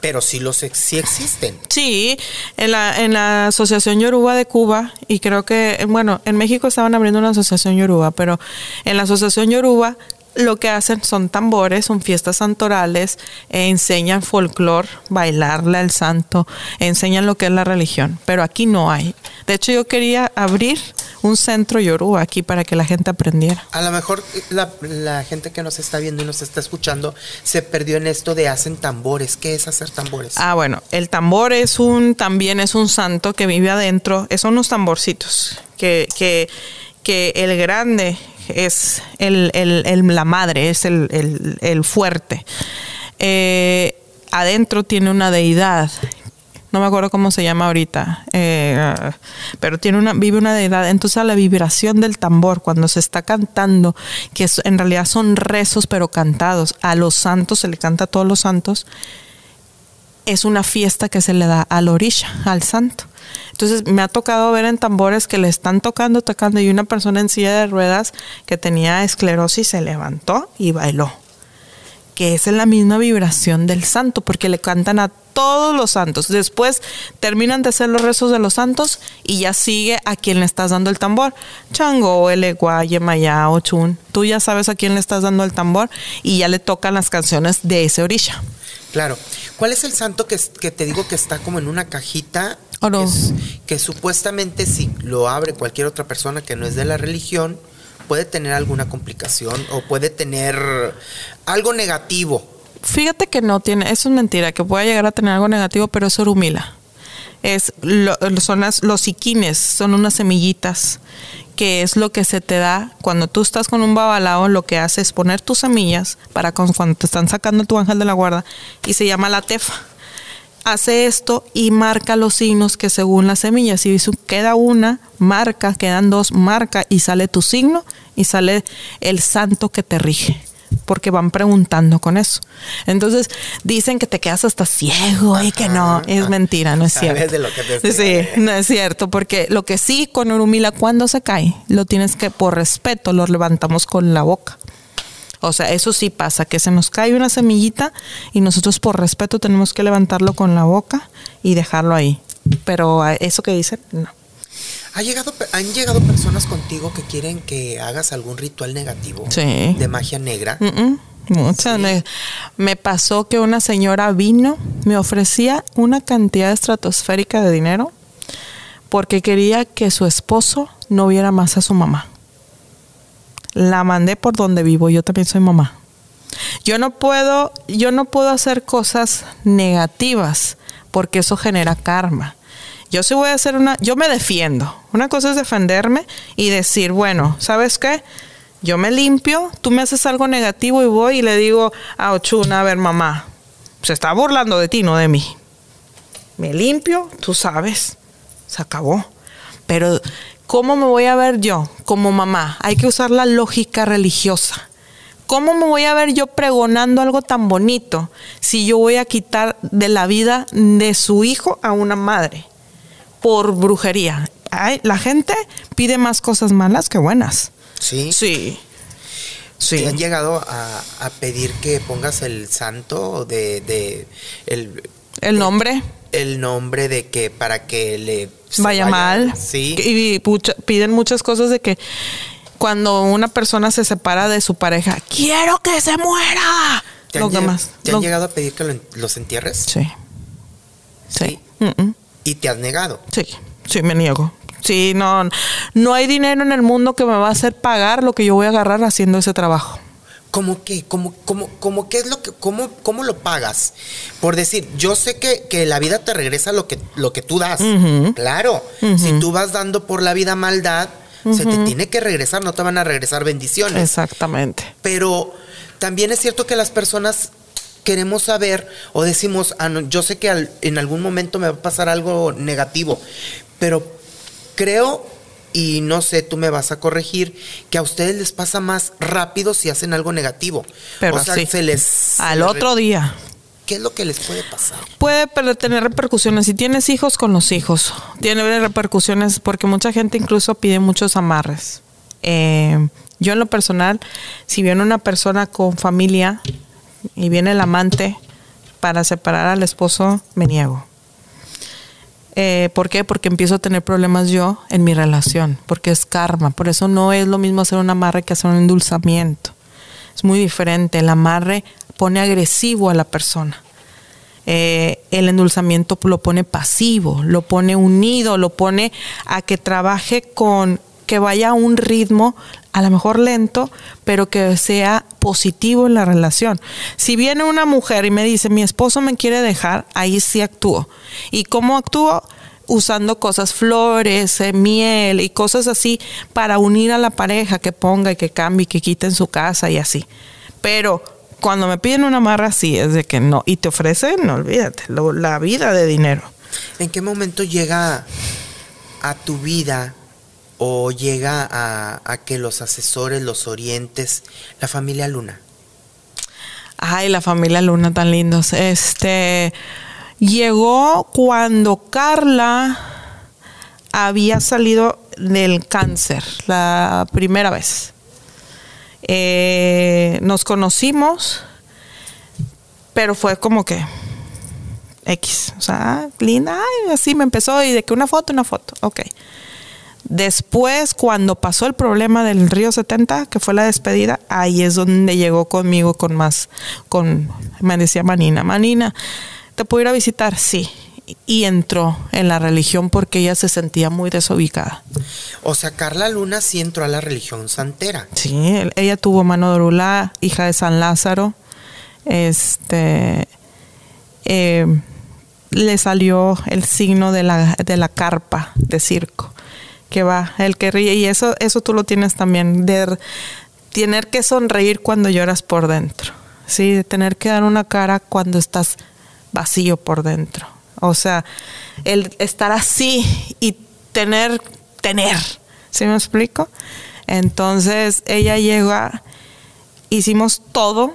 Pero sí los ex- sí existen. Sí, en la, en la Asociación Yoruba de Cuba, y creo que, bueno, en México estaban abriendo una asociación Yoruba, pero en la Asociación Yoruba lo que hacen son tambores, son fiestas santorales, eh, enseñan folclore, bailarle al santo, enseñan lo que es la religión, pero aquí no hay. De hecho, yo quería abrir un centro Yoruba aquí para que la gente aprendiera. A lo mejor la, la gente que nos está viendo y nos está escuchando se perdió en esto de hacen tambores. ¿Qué es hacer tambores? Ah, bueno, el tambor es un, también es un santo que vive adentro, son unos tamborcitos, que, que, que el grande es el, el- el- la madre, es el, fuerte. Eh, adentro tiene una deidad, no me acuerdo cómo se llama ahorita, eh, pero tiene una, vive una deidad. Entonces la vibración del tambor, cuando se está cantando, que en realidad son rezos pero cantados, a los santos se le canta a todos los santos, es una fiesta que se le da al orisha, al santo. Entonces me ha tocado ver en tambores que le están tocando, tocando, y una persona en silla de ruedas que tenía esclerosis se levantó y bailó. Que es la misma vibración del santo, porque le cantan a todos los santos. Después terminan de hacer los rezos de los santos y ya sigue a quien le estás dando el tambor. Chango, Elegua, Yemayá, Ochun. Tú ya sabes a quién le estás dando el tambor y ya le tocan las canciones de ese orisha. Claro. ¿Cuál es el santo que, te digo que está como en una cajita? Oro. Que, es- que supuestamente si lo abre cualquier otra persona que no es de la religión, puede tener alguna complicación o puede tener algo negativo. Fíjate que no tiene, eso es mentira, que pueda llegar a tener algo negativo, pero es orumila. Es lo- son las, los iquines, son unas semillitas, que es lo que se te da cuando tú estás con un babalao, lo que hace es poner tus semillas para con- cuando te están sacando tu ángel de la guarda y se llama la tefa. Hace esto y marca los signos que según las semillas, si queda una, marca, quedan dos, marca y sale tu signo y sale el santo que te rige porque van preguntando con eso. Entonces dicen que te quedas hasta ciego y que no, es mentira, no es cierto. de lo que te Sí, no es cierto, porque lo que sí con Urumila cuando se cae, lo tienes que por respeto lo levantamos con la boca. O sea, eso sí pasa, que se nos cae una semillita y nosotros por respeto tenemos que levantarlo con la boca y dejarlo ahí. Pero a eso que dicen, no. ¿Ha llegado, ¿Han llegado personas contigo que quieren que hagas algún ritual negativo? Sí. De magia negra. Mm, mm, Sí. Me pasó que una señora vino, me ofrecía una cantidad estratosférica de dinero porque quería que su esposo no viera más a su mamá. La mandé por donde vivo, yo también soy mamá. Yo no puedo, yo no puedo hacer cosas negativas porque eso genera karma. Yo sí voy a hacer una, yo me defiendo. Una cosa es defenderme y decir, bueno, ¿sabes qué? Yo me limpio, tú me haces algo negativo y voy y le digo a Ochuna, a ver, mamá, se está burlando de ti, no de mí. Me limpio, tú sabes, se acabó. Pero, ¿cómo me voy a ver yo como mamá? Hay que usar la lógica religiosa. ¿Cómo me voy a ver yo pregonando algo tan bonito si yo voy a quitar de la vida de su hijo a una madre por brujería? Ay, la gente pide más cosas malas que buenas. Sí. Sí. Sí. ¿Te han llegado a, a pedir que pongas el santo de, de el, El nombre el nombre de que para que le se vaya mal. Sí. Y piden muchas cosas de que cuando una persona se separa de su pareja, quiero que se muera. ¿Te, han, lleg- más. ¿te han llegado a pedir que lo los entierres? Sí. Sí. Sí. Mm, mm. Y te has negado. Sí, sí, me niego. Sí, no, no hay dinero en el mundo que me va a hacer pagar lo que yo voy a agarrar haciendo ese trabajo. ¿Cómo qué? ¿Cómo, cómo, cómo qué es lo que, cómo, cómo lo pagas? Por decir, yo sé que, que la vida te regresa lo que, lo que tú das. Claro. Si tú vas dando por la vida maldad, se te tiene que regresar, no te van a regresar bendiciones. Exactamente. Pero también es cierto que las personas queremos saber o decimos, "Ah, no, yo sé que al- en algún momento me va a pasar algo negativo, pero creo, y no sé, tú me vas a corregir, que a ustedes les pasa más rápido si hacen algo negativo. Pero o sea, sí. se les... se Al les otro día. ¿Qué es lo que les puede pasar? Puede tener repercusiones. Si tienes hijos con los hijos, tiene repercusiones porque mucha gente incluso pide muchos amarres. Eh, yo en lo personal, si viene una persona con familia y viene el amante para separar al esposo, me niego. Eh, ¿Por qué? Porque empiezo a tener problemas yo en mi relación, porque es karma. Por eso no es lo mismo hacer un amarre que hacer un endulzamiento. Es muy diferente. El amarre pone agresivo a la persona. Eh, el endulzamiento lo pone pasivo, lo pone unido, lo pone a que trabaje con, que vaya a un ritmo, a lo mejor lento, pero que sea positivo en la relación. Si viene una mujer y me dice, mi esposo me quiere dejar, ahí sí actúo. ¿Y cómo actúo? Usando cosas, flores, eh, miel y cosas así para unir a la pareja, que ponga y que cambie, que quite en su casa y así. Pero cuando me piden una amarra así, es de que no. Y te ofrecen, no olvídate, lo- la vida de dinero. ¿En qué momento llega a tu vida o llega a, que los asesores, los orientes, la familia Luna? Ay, la familia Luna tan lindos. Este llegó cuando Carla había salido del cáncer la primera vez. Eh, nos conocimos, pero fue como que X. O sea, linda, así me empezó y de que una foto, una foto. Ok. Después, cuando pasó el problema del Río 70, que fue la despedida, ahí es donde llegó conmigo con más, con, me decía Manina, Manina, ¿te puedo ir a visitar? Sí. Y entró en la religión porque ella se sentía muy desubicada. O sea, Carla Luna sí entró a la religión santera. Sí, ella tuvo mano de Orulá, hija de San Lázaro. Este eh, le salió el signo de la, de la carpa de circo que va, el que ríe, y eso, eso tú lo tienes también, de tener que sonreír cuando lloras por dentro, sí, de tener que dar una cara cuando estás vacío por dentro. O sea, el estar así y tener, tener, ¿sí me explico? Entonces ella llega, hicimos todo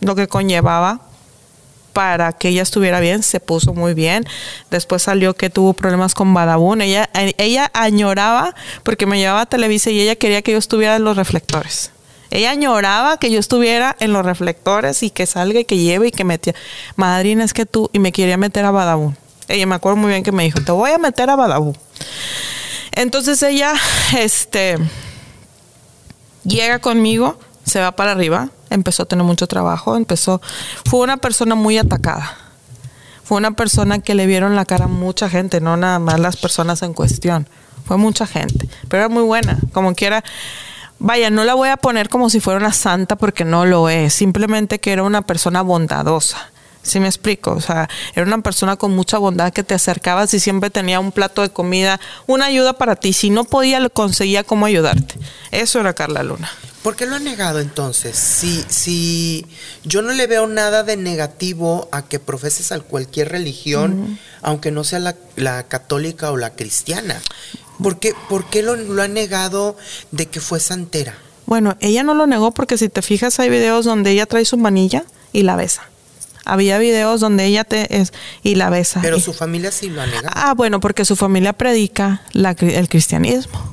lo que conllevaba para que ella estuviera bien, se puso muy bien. Después salió que tuvo problemas con Badabun. Ella, ella añoraba porque me llevaba a Televisa y ella quería que yo estuviera en los reflectores. Ella añoraba que yo estuviera en los reflectores y que salga y que lleve y que metía. Madrina, es que tú, y me quería meter a Badabun. Ella me acuerdo muy bien que me dijo, te voy a meter a Badabun. Entonces ella, este, llega conmigo, se va para arriba, empezó a tener mucho trabajo, empezó, fue una persona muy atacada. Fue una persona que le vieron la cara a mucha gente, no nada más las personas en cuestión. Fue mucha gente, pero era muy buena, como quiera. Vaya, no la voy a poner como si fuera una santa porque no lo es, simplemente que era una persona bondadosa. ¿Sí me explico? O sea, era una persona con mucha bondad que te acercabas y siempre tenía un plato de comida, una ayuda para ti. Si no podía, le conseguía cómo ayudarte. Eso era Carla Luna. ¿Por qué lo ha negado entonces? Si, si yo no le veo nada de negativo a que profeses a cualquier religión, aunque no sea la, la católica o la cristiana. ¿Por qué, por qué lo, lo ha negado de que fue santera? Bueno, ella no lo negó porque si te fijas hay videos donde ella trae su manilla y la besa. Había videos donde ella te es y la besa. Pero Y- su familia sí lo ha negado. Ah, bueno, porque su familia predica la el cristianismo.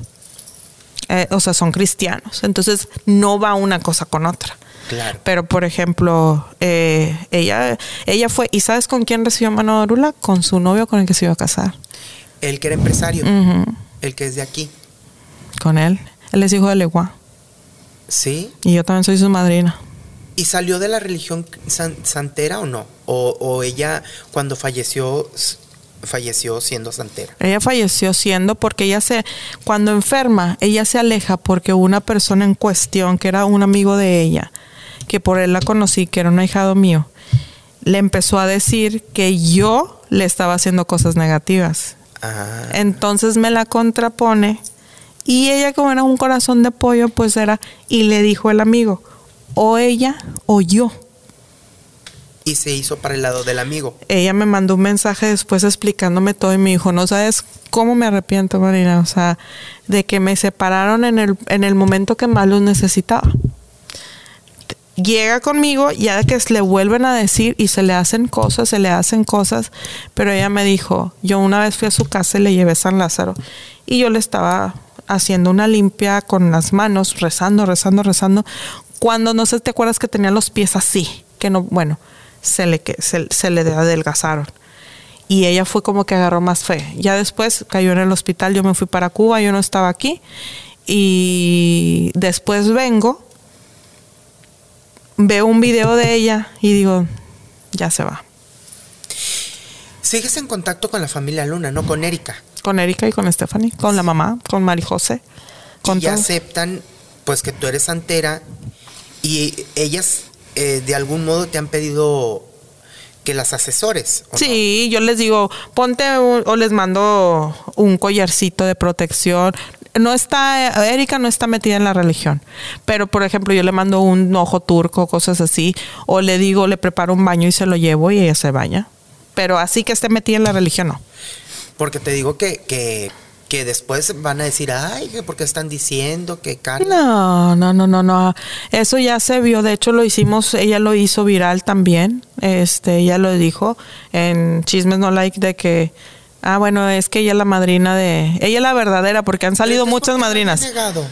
Eh, o sea, son cristianos. Entonces no va una cosa con otra. Claro. Pero, por ejemplo, eh, ella, ella fue, ¿y sabes con quién recibió mano de Orula? Con su novio con el que se iba a casar. El que era empresario, el que es de aquí. Con él. Él es hijo de Legua. ¿Sí? Y yo también soy su madrina. ¿Y salió de la religión san- santera o no? O, o ella cuando falleció, falleció siendo santera? Ella falleció siendo porque ella se, cuando enferma, ella se aleja porque una persona en cuestión, que era un amigo de ella, que por él la conocí, que era un ahijado mío, le empezó a decir que yo le estaba haciendo cosas negativas. Ah, Entonces me la contrapone y ella como era un corazón de pollo, pues era, y le dijo el amigo, o ella o yo. y se hizo para el lado del amigo. ella me mandó un mensaje después explicándome todo y me dijo, no sabes cómo me arrepiento, Marina, o sea, de que me separaron en el, en el momento que más los necesitaba. Llega conmigo, ya que le vuelven a decir y se le hacen cosas, se le hacen cosas, pero ella me dijo, yo una vez fui a su casa y le llevé San Lázaro y yo le estaba haciendo una limpia con las manos, rezando, rezando, rezando, cuando no sé, ¿te acuerdas que tenía los pies así? Que no, bueno, se le, que- se, se le adelgazaron. Y ella fue como que agarró más fe. Ya después cayó en el hospital, yo me fui para Cuba, yo no estaba aquí. Y después vengo, veo un video de ella y digo, ya se va. Sigues en contacto con la familia Luna, ¿no? Con Erika. Con Erika y con Stephanie, con la mamá, con Mari José. Con y aceptan, pues, que tú eres santera y ellas eh, de algún modo te han pedido que las asesores. Sí, yo les digo, ponte un- o les mando un collarcito de protección. No está, Erika no está metida en la religión, pero por ejemplo yo le mando un ojo turco, cosas así, o le digo, le preparo un baño y se lo llevo y ella se baña. Pero así que esté metida en la religión, no. Porque te digo que, que, que después van a decir, ay, que porque están diciendo que Carla. No, no, no, no, no. Eso ya se vio. De hecho, lo hicimos, ella lo hizo viral también. Este, ella lo dijo en Chismes No Like de que, ah, bueno, es que ella es la madrina de, ella es la verdadera, porque han salido muchas ¿por qué madrinas. negado?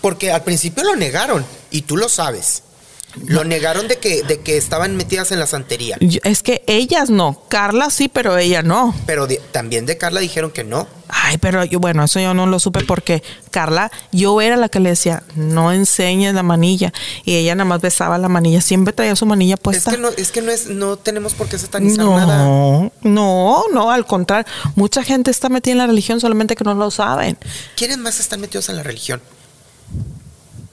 Porque al principio lo negaron y tú lo sabes. Lo negaron de que, de que estaban metidas en la santería. Es que ellas no. Carla sí, pero ella no. Pero de- también de Carla dijeron que no. Ay, pero yo, bueno, eso yo no lo supe porque Carla, yo era la que le decía, no enseñes la manilla. Y ella nada más besaba la manilla, siempre traía su manilla Es puesta. que no, es que no es, no tenemos por qué satanizar nada. no, no, no, al contrario. Mucha gente está metida en la religión solamente que no lo saben. ¿Quiénes más están metidos en la religión?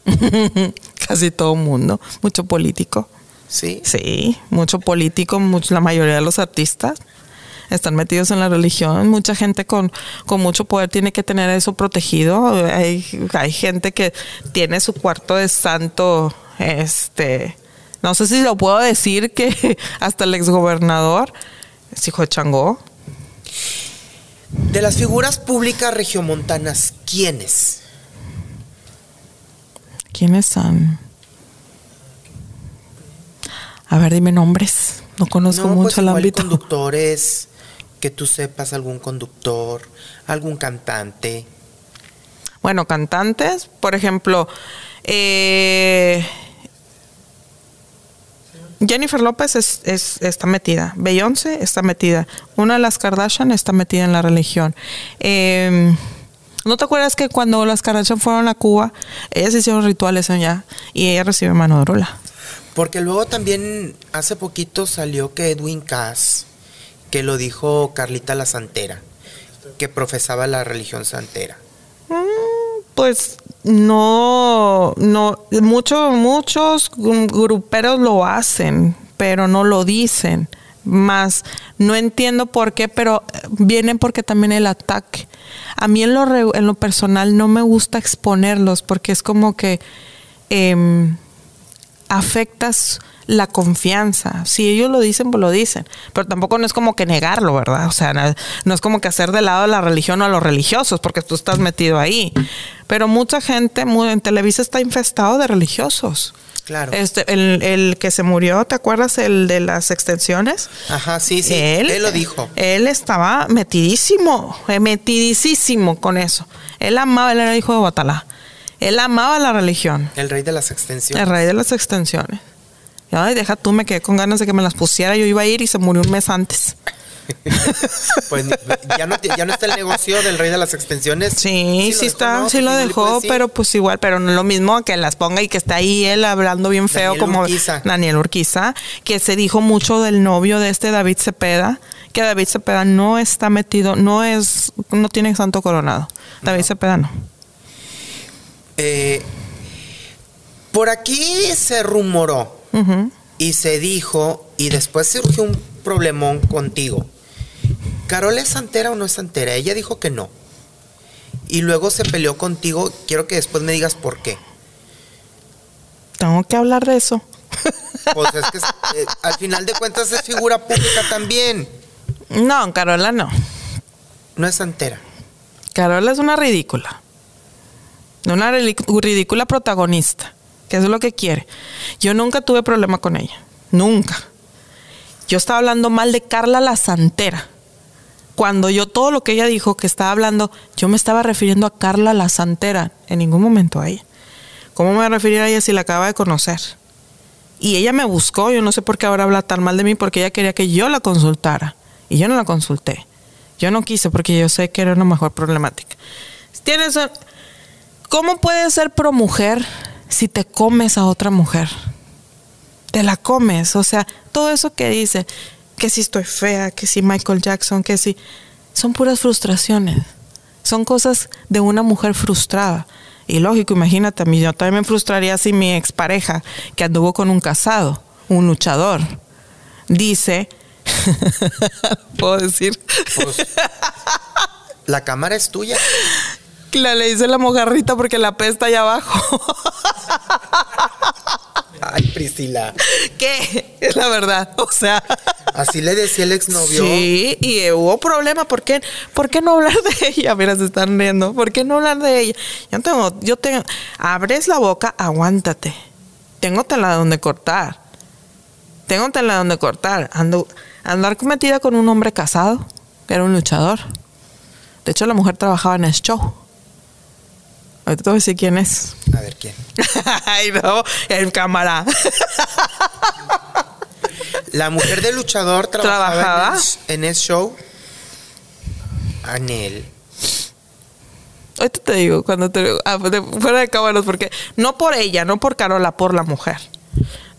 Casi todo mundo. Mucho político. Sí. Sí, mucho político, mucho, la mayoría de los artistas están metidos en la religión. Mucha gente con, con mucho poder tiene que tener eso protegido. Hay, hay gente que tiene su cuarto de santo, este, no sé si lo puedo decir que hasta el exgobernador es hijo de Changó. De las figuras públicas regiomontanas, ¿quiénes? ¿Quiénes son? A ver, dime nombres. No conozco No, mucho pues el ámbito. conductores, que tú sepas algún conductor, algún cantante. Bueno, cantantes, por ejemplo, eh, Jennifer López es- es- está metida, Beyoncé está metida, una de las Kardashian está metida en la religión. Eh, ¿No te acuerdas que cuando las Kardashian fueron a Cuba, ellas hicieron rituales allá y ella recibió mano de rola? Porque luego también hace poquito salió que Edwin Cass, que lo dijo Carlita la Santera, que profesaba la religión santera. Pues no, no, mucho, muchos gru- gruperos lo hacen, pero no lo dicen. Más, no entiendo por qué, pero eh, vienen porque también el ataque. A mí en lo, re- en lo personal no me gusta exponerlos porque es como que em, afectas la confianza. Si ellos lo dicen, pues lo dicen. Pero tampoco no es como que negarlo, ¿verdad? O sea, no, no es como que hacer de lado la religión o a los religiosos, porque tú estás metido ahí. Pero mucha gente en Televisa está infestado de religiosos. Claro. Este, el, el que se murió, ¿te acuerdas? El de las extensiones. Ajá, sí, sí. Él, lo dijo. Él estaba metidísimo, eh, metidísimo con eso. Él amaba, él era hijo de Batalá. Él amaba la religión. El rey de las extensiones. El rey de las extensiones. Ay, deja tú, me quedé con ganas de que me las pusiera. Yo iba a ir y se murió un mes antes. Pues ya no, ya no está el negocio del rey de las extensiones. Sí, sí, está, sí lo dejó, pero pues igual, pero no es lo mismo que las ponga y que está ahí él hablando bien feo Daniel como Urquiza. Daniel Urquiza, que se dijo mucho del novio de este David Cepeda, que David Cepeda no está metido, no es, no tiene santo coronado. David Cepeda no. Eh, por aquí se rumoró y se dijo, y después surgió un problemón contigo. ¿Carol es santera o no es santera? Ella dijo que no. Y luego se peleó contigo. Quiero que después me digas por qué. Tengo que hablar de eso. Pues es que eh, al final de cuentas es figura pública también. No, Carola no. No es santera. Carola es una ridícula. Una ridícula protagonista. Que es lo que quiere. Yo nunca tuve problema con ella. Nunca. Yo estaba hablando mal de Carla la Santera. Cuando yo todo lo que ella dijo que estaba hablando, yo me estaba refiriendo a Carla la Santera. En ningún momento a ella. ¿Cómo me voy a referir a ella si la acaba de conocer? Y ella me buscó, yo no sé por qué ahora habla tan mal de mí, porque ella quería que yo la consultara. Y yo no la consulté. Yo no quise porque yo sé que era una mejor problemática. Tienes. ¿Cómo puedes ser pro mujer si te comes a otra mujer? Te la comes. O sea, todo eso que dice, que si estoy fea, que si Michael Jackson, que si. Son puras frustraciones. Son cosas de una mujer frustrada. Y lógico, imagínate, a mí yo también me frustraría si mi expareja, que anduvo con un casado, un luchador, dice. ¿Puedo decir? Pues, la cámara es tuya. La le dice la mojarrita porque la pesta allá abajo. Ay, Priscila. ¿Qué? Es la verdad. O sea. Así le decía el exnovio. Sí, y eh, hubo problema. ¿Por qué, ¿Por qué no hablar de ella? Mira, se están riendo. ¿Por qué no hablar de ella? Yo tengo, yo tengo. Abres la boca, aguántate. Tengo tela donde cortar. Tengo tela donde cortar. Ando, andar metida con un hombre casado, que era un luchador. De hecho, la mujer trabajaba en el show. Ahorita te voy a decir quién es. A ver quién. Ay, no, el cámara. La mujer del luchador trabajaba, ¿Trabajaba? En, ese show. Anel. Ahorita te digo, cuando te ah, fuera de cámaras, porque no por ella, no por Carola, por la mujer.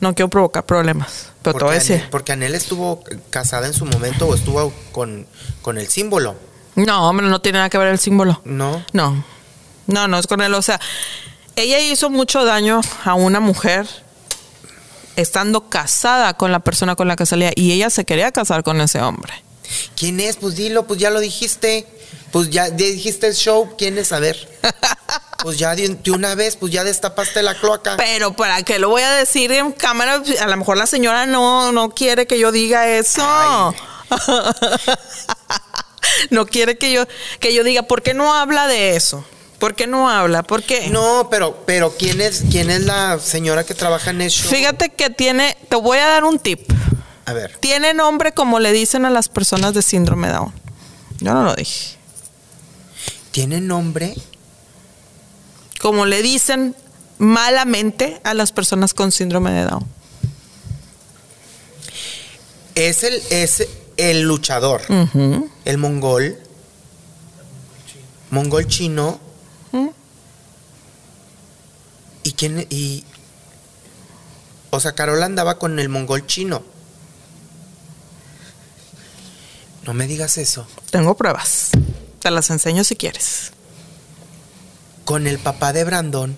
No quiero provocar problemas. Pero te voy a Anel, decir. porque Anel estuvo casada en su momento o estuvo con, con el símbolo. No, hombre, no tiene nada que ver el símbolo. No. No, no, no es con él. O sea, ella hizo mucho daño a una mujer estando casada con la persona con la que salía y ella se quería casar con ese hombre. ¿Quién es? Pues dilo, pues ya lo dijiste. Pues ya dijiste el show. ¿Quién es? A ver. Pues ya de, una vez, pues ya destapaste la cloaca. Pero para qué lo voy a decir en cámara, a lo mejor la señora no, no quiere que yo diga eso. No quiere que yo, que yo diga, ¿por qué no habla de eso? ¿Por qué no habla? ¿Por qué? No, pero, pero ¿quién es, quién es la señora que trabaja en el show? Fíjate que tiene, te voy a dar un tip. A ver. Tiene nombre como le dicen a las personas de síndrome Down. Yo no lo dije. ¿Tiene nombre? Como le dicen malamente a las personas con síndrome de Down. Es el, es el luchador. El mongol. Mongol chino. ¿Mm? ¿Y quién? Y. O sea, Carola andaba con el mongol chino. No me digas eso. Tengo pruebas. Te las enseño si quieres. Con el papá de Brandon.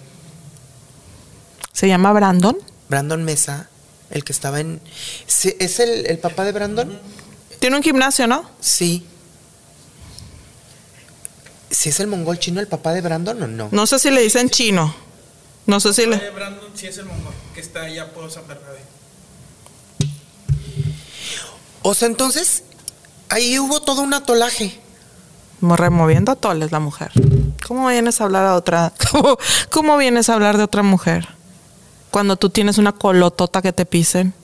Se llama Brandon. Brandon Mesa. El que estaba en. ¿Sí- ¿Es el, el papá de Brandon? Tiene un gimnasio, ¿no? Sí. ¿Si es el mongol chino el papá de Brandon o no? No sé si le dicen chino. No sé si le. Brandon sí es el mongol, que está allá por San Bernabé. O sea, entonces. Ahí hubo todo un atolaje. Mo- Removiendo atoles la mujer. ¿Cómo vienes a hablar a otra? ¿Cómo, cómo vienes a hablar de otra mujer? Cuando tú tienes una colotota que te pisen.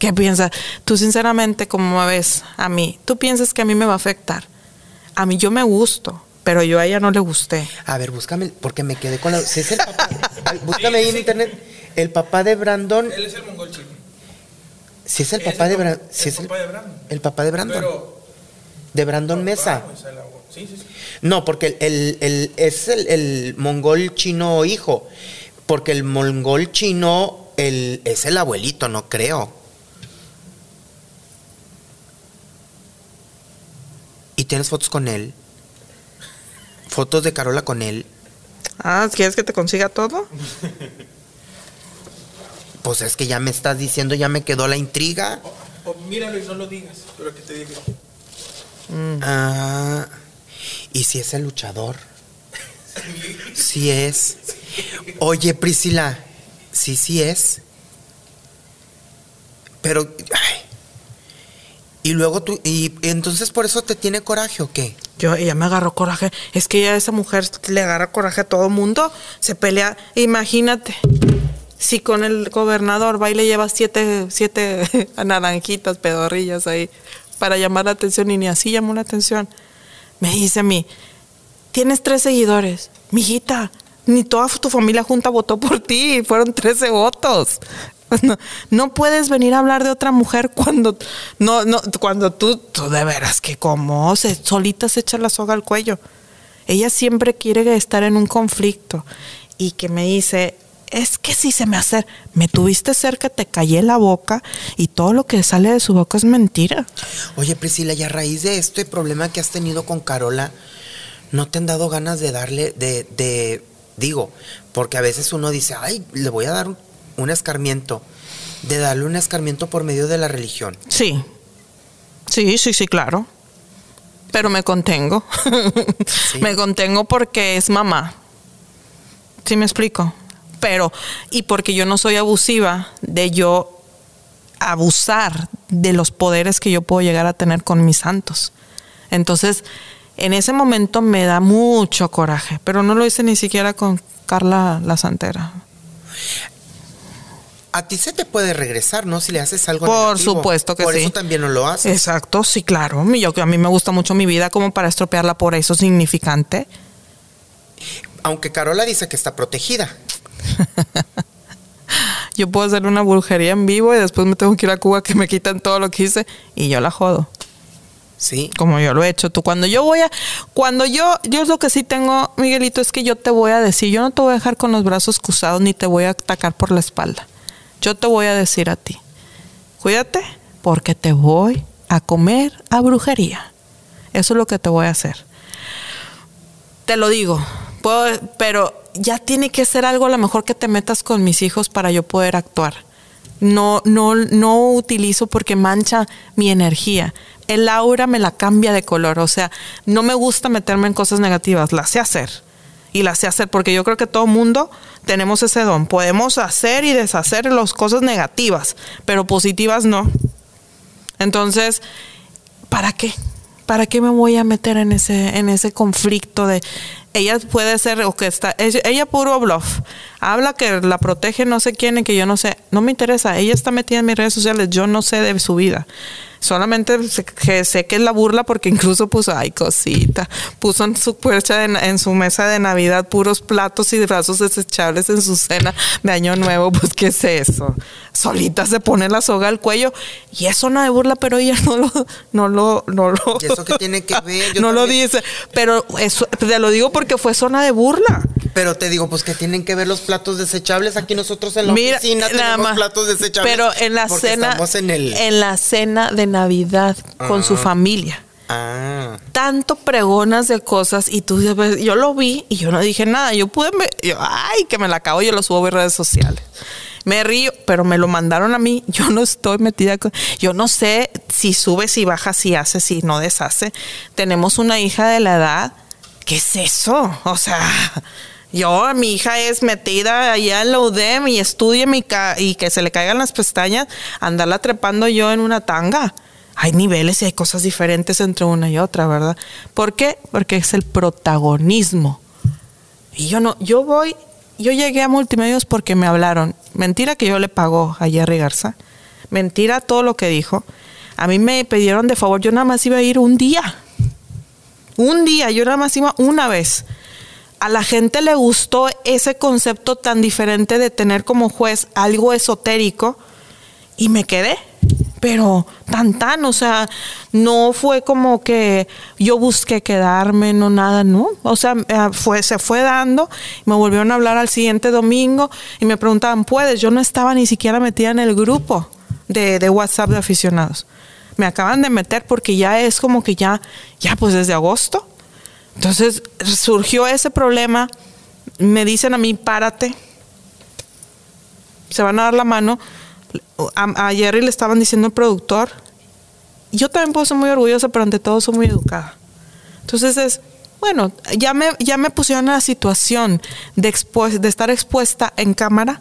¿Qué piensas? Tú sinceramente, como me ves a mí, tú piensas que a mí me va a afectar. A mí yo me gusto, pero yo a ella no le gusté. A ver, búscame, porque me quedé con la. Si es el papá. Búscame ahí en internet. El papá de Brandon. Él es el mongol chino. Si es el papá de el Brandon. Si el es el, papá de Brandon. el papá de Brandon. Pero. de Brandon Mesa. Agua. Sí, sí, sí. No, porque el, el- el- es el, el mongol chino hijo. Porque el mongol chino el, es el abuelito, no creo. Y tienes fotos con él. Fotos de Carola con él. Ah, ¿quieres que te consiga todo? Pues es que ya me estás diciendo, ya me quedó la intriga. O, o míralo y no lo digas, pero que te diga. Ah, ¿y si es el luchador? Sí es. Oye, Priscila, sí, sí es. Pero. Y luego tú, y entonces por eso te tiene coraje o qué? Yo, ella me agarró coraje. Es que ella, esa mujer, le agarra coraje a todo mundo. Se pelea. Imagínate. Si con el gobernador va y le lleva siete, siete naranjitas, pedorrillas ahí para llamar la atención y ni así llamó la atención. Me dice a mí, tienes tres seguidores. Mijita, ni toda tu familia junta votó por ti. Fueron 13 votos. No, puedes venir a hablar de otra mujer cuando no, cuando tú, tú de veras que como se solita se echa la soga al cuello. Ella siempre quiere estar en un conflicto y que me dice, es que si se me hace, me tuviste cerca, te callé la boca y todo lo que sale de su boca es mentira. Oye, Priscila, y a raíz de este problema que has tenido con Carola, ¿no te han dado ganas de darle, de, de digo, porque a veces uno dice, ay, le voy a dar un, escarmiento, de darle un escarmiento por medio de la religión? Sí, sí, sí, sí, claro. Pero me contengo. Sí. me contengo porque es mamá. ¿Sí me explico? Pero, y porque yo no soy abusiva de yo abusar de los poderes que yo puedo llegar a tener con mis santos. Entonces, en ese momento me da mucho coraje, pero no lo hice ni siquiera con Carla la Santera. A ti se te puede regresar, ¿no? Si le haces algo Por negativo. supuesto que Por sí. eso también no lo haces. Exacto, sí, claro. Yo, a mí me gusta mucho mi vida como para estropearla por eso significante. Aunque Carola dice que está protegida. Yo puedo hacer una brujería en vivo y después me tengo que ir a Cuba que me quitan todo lo que hice y yo la jodo. Sí. Como yo lo he hecho. Tú, cuando yo voy a. Cuando yo. Yo lo que sí tengo, Miguelito, es que yo te voy a decir. Yo no te voy a dejar con los brazos cruzados ni te voy a atacar por la espalda. Yo te voy a decir a ti. Cuídate porque te voy a comer a brujería. Eso es lo que te voy a hacer. Te lo digo. Pero ya tiene que ser algo a lo mejor que te metas con mis hijos para yo poder actuar. No, no, no utilizo porque mancha mi energía. El aura me la cambia de color. O sea, no me gusta meterme en cosas negativas. La sé hacer. Y la sé hacer porque yo creo que todo mundo tenemos ese don. Podemos hacer y deshacer las cosas negativas, pero positivas no. Entonces, ¿para qué? ¿Para qué me voy a meter en ese, en ese conflicto de ella puede ser o que está, ella, ella puro bluff, habla que la protege no sé quién y que yo no sé, no me interesa, ella está metida en mis redes sociales, yo no sé de su vida. Solamente sé que, sé que es la burla porque incluso puso, ay cosita, puso en su puerta, de na- en su mesa de Navidad puros platos y brazos desechables en su cena de Año Nuevo, pues ¿qué es eso? Solita se pone la soga al cuello y es zona de burla, pero ella no lo, no lo, no lo, ¿Y eso qué tiene que ver? Yo no lo dice, pero eso, te lo digo porque fue zona de burla. Pero te digo, pues que tienen que ver los platos desechables. Aquí nosotros en la Mira, oficina tenemos platos desechables. Pero en la cena, Estamos en el. en la cena de Navidad con su Ah. familia. Ah. tanto pregonas de cosas y tú yo lo vi y yo no dije nada. Yo pude, me- yo, ay, que me la acabo, yo lo subo a mis redes sociales. Me río, pero me lo mandaron a mí. Yo no estoy metida con. Yo no sé si sube, si baja, si hace, si no deshace. Tenemos una hija de la edad. ¿Qué es eso? O sea, yo, mi hija es metida allá en la UDEM y estudia mi ca- y que se le caigan las pestañas, andarla trepando yo en una tanga. Hay niveles y hay cosas diferentes entre una y otra, ¿verdad? ¿Por qué? Porque es el protagonismo. Y yo no, yo voy, yo llegué a multimedios porque me hablaron. Mentira que yo le pago a Jerry Garza. Mentira todo lo que dijo. A mí me pidieron de favor, yo nada más iba a ir un día. Un día, yo nada más iba una vez. A la gente le gustó ese concepto tan diferente de tener como juez algo esotérico y me quedé. Pero tan tan, o sea, no fue como que yo busqué quedarme, no nada, no. O sea, eh, fue, se fue dando, me volvieron a hablar al siguiente domingo y me preguntaban, ¿puedes? Yo no estaba ni siquiera metida en el grupo de, de WhatsApp de aficionados. Me acaban de meter porque ya es como que ya, ya pues desde agosto. Entonces surgió ese problema, me dicen a mí, párate, se van a dar la mano. A, a Jerry le estaban diciendo el productor. Yo también puedo ser muy orgullosa, pero ante todo soy muy educada. Entonces es, bueno, ya me, ya me pusieron en la situación de estar expuesta en cámara,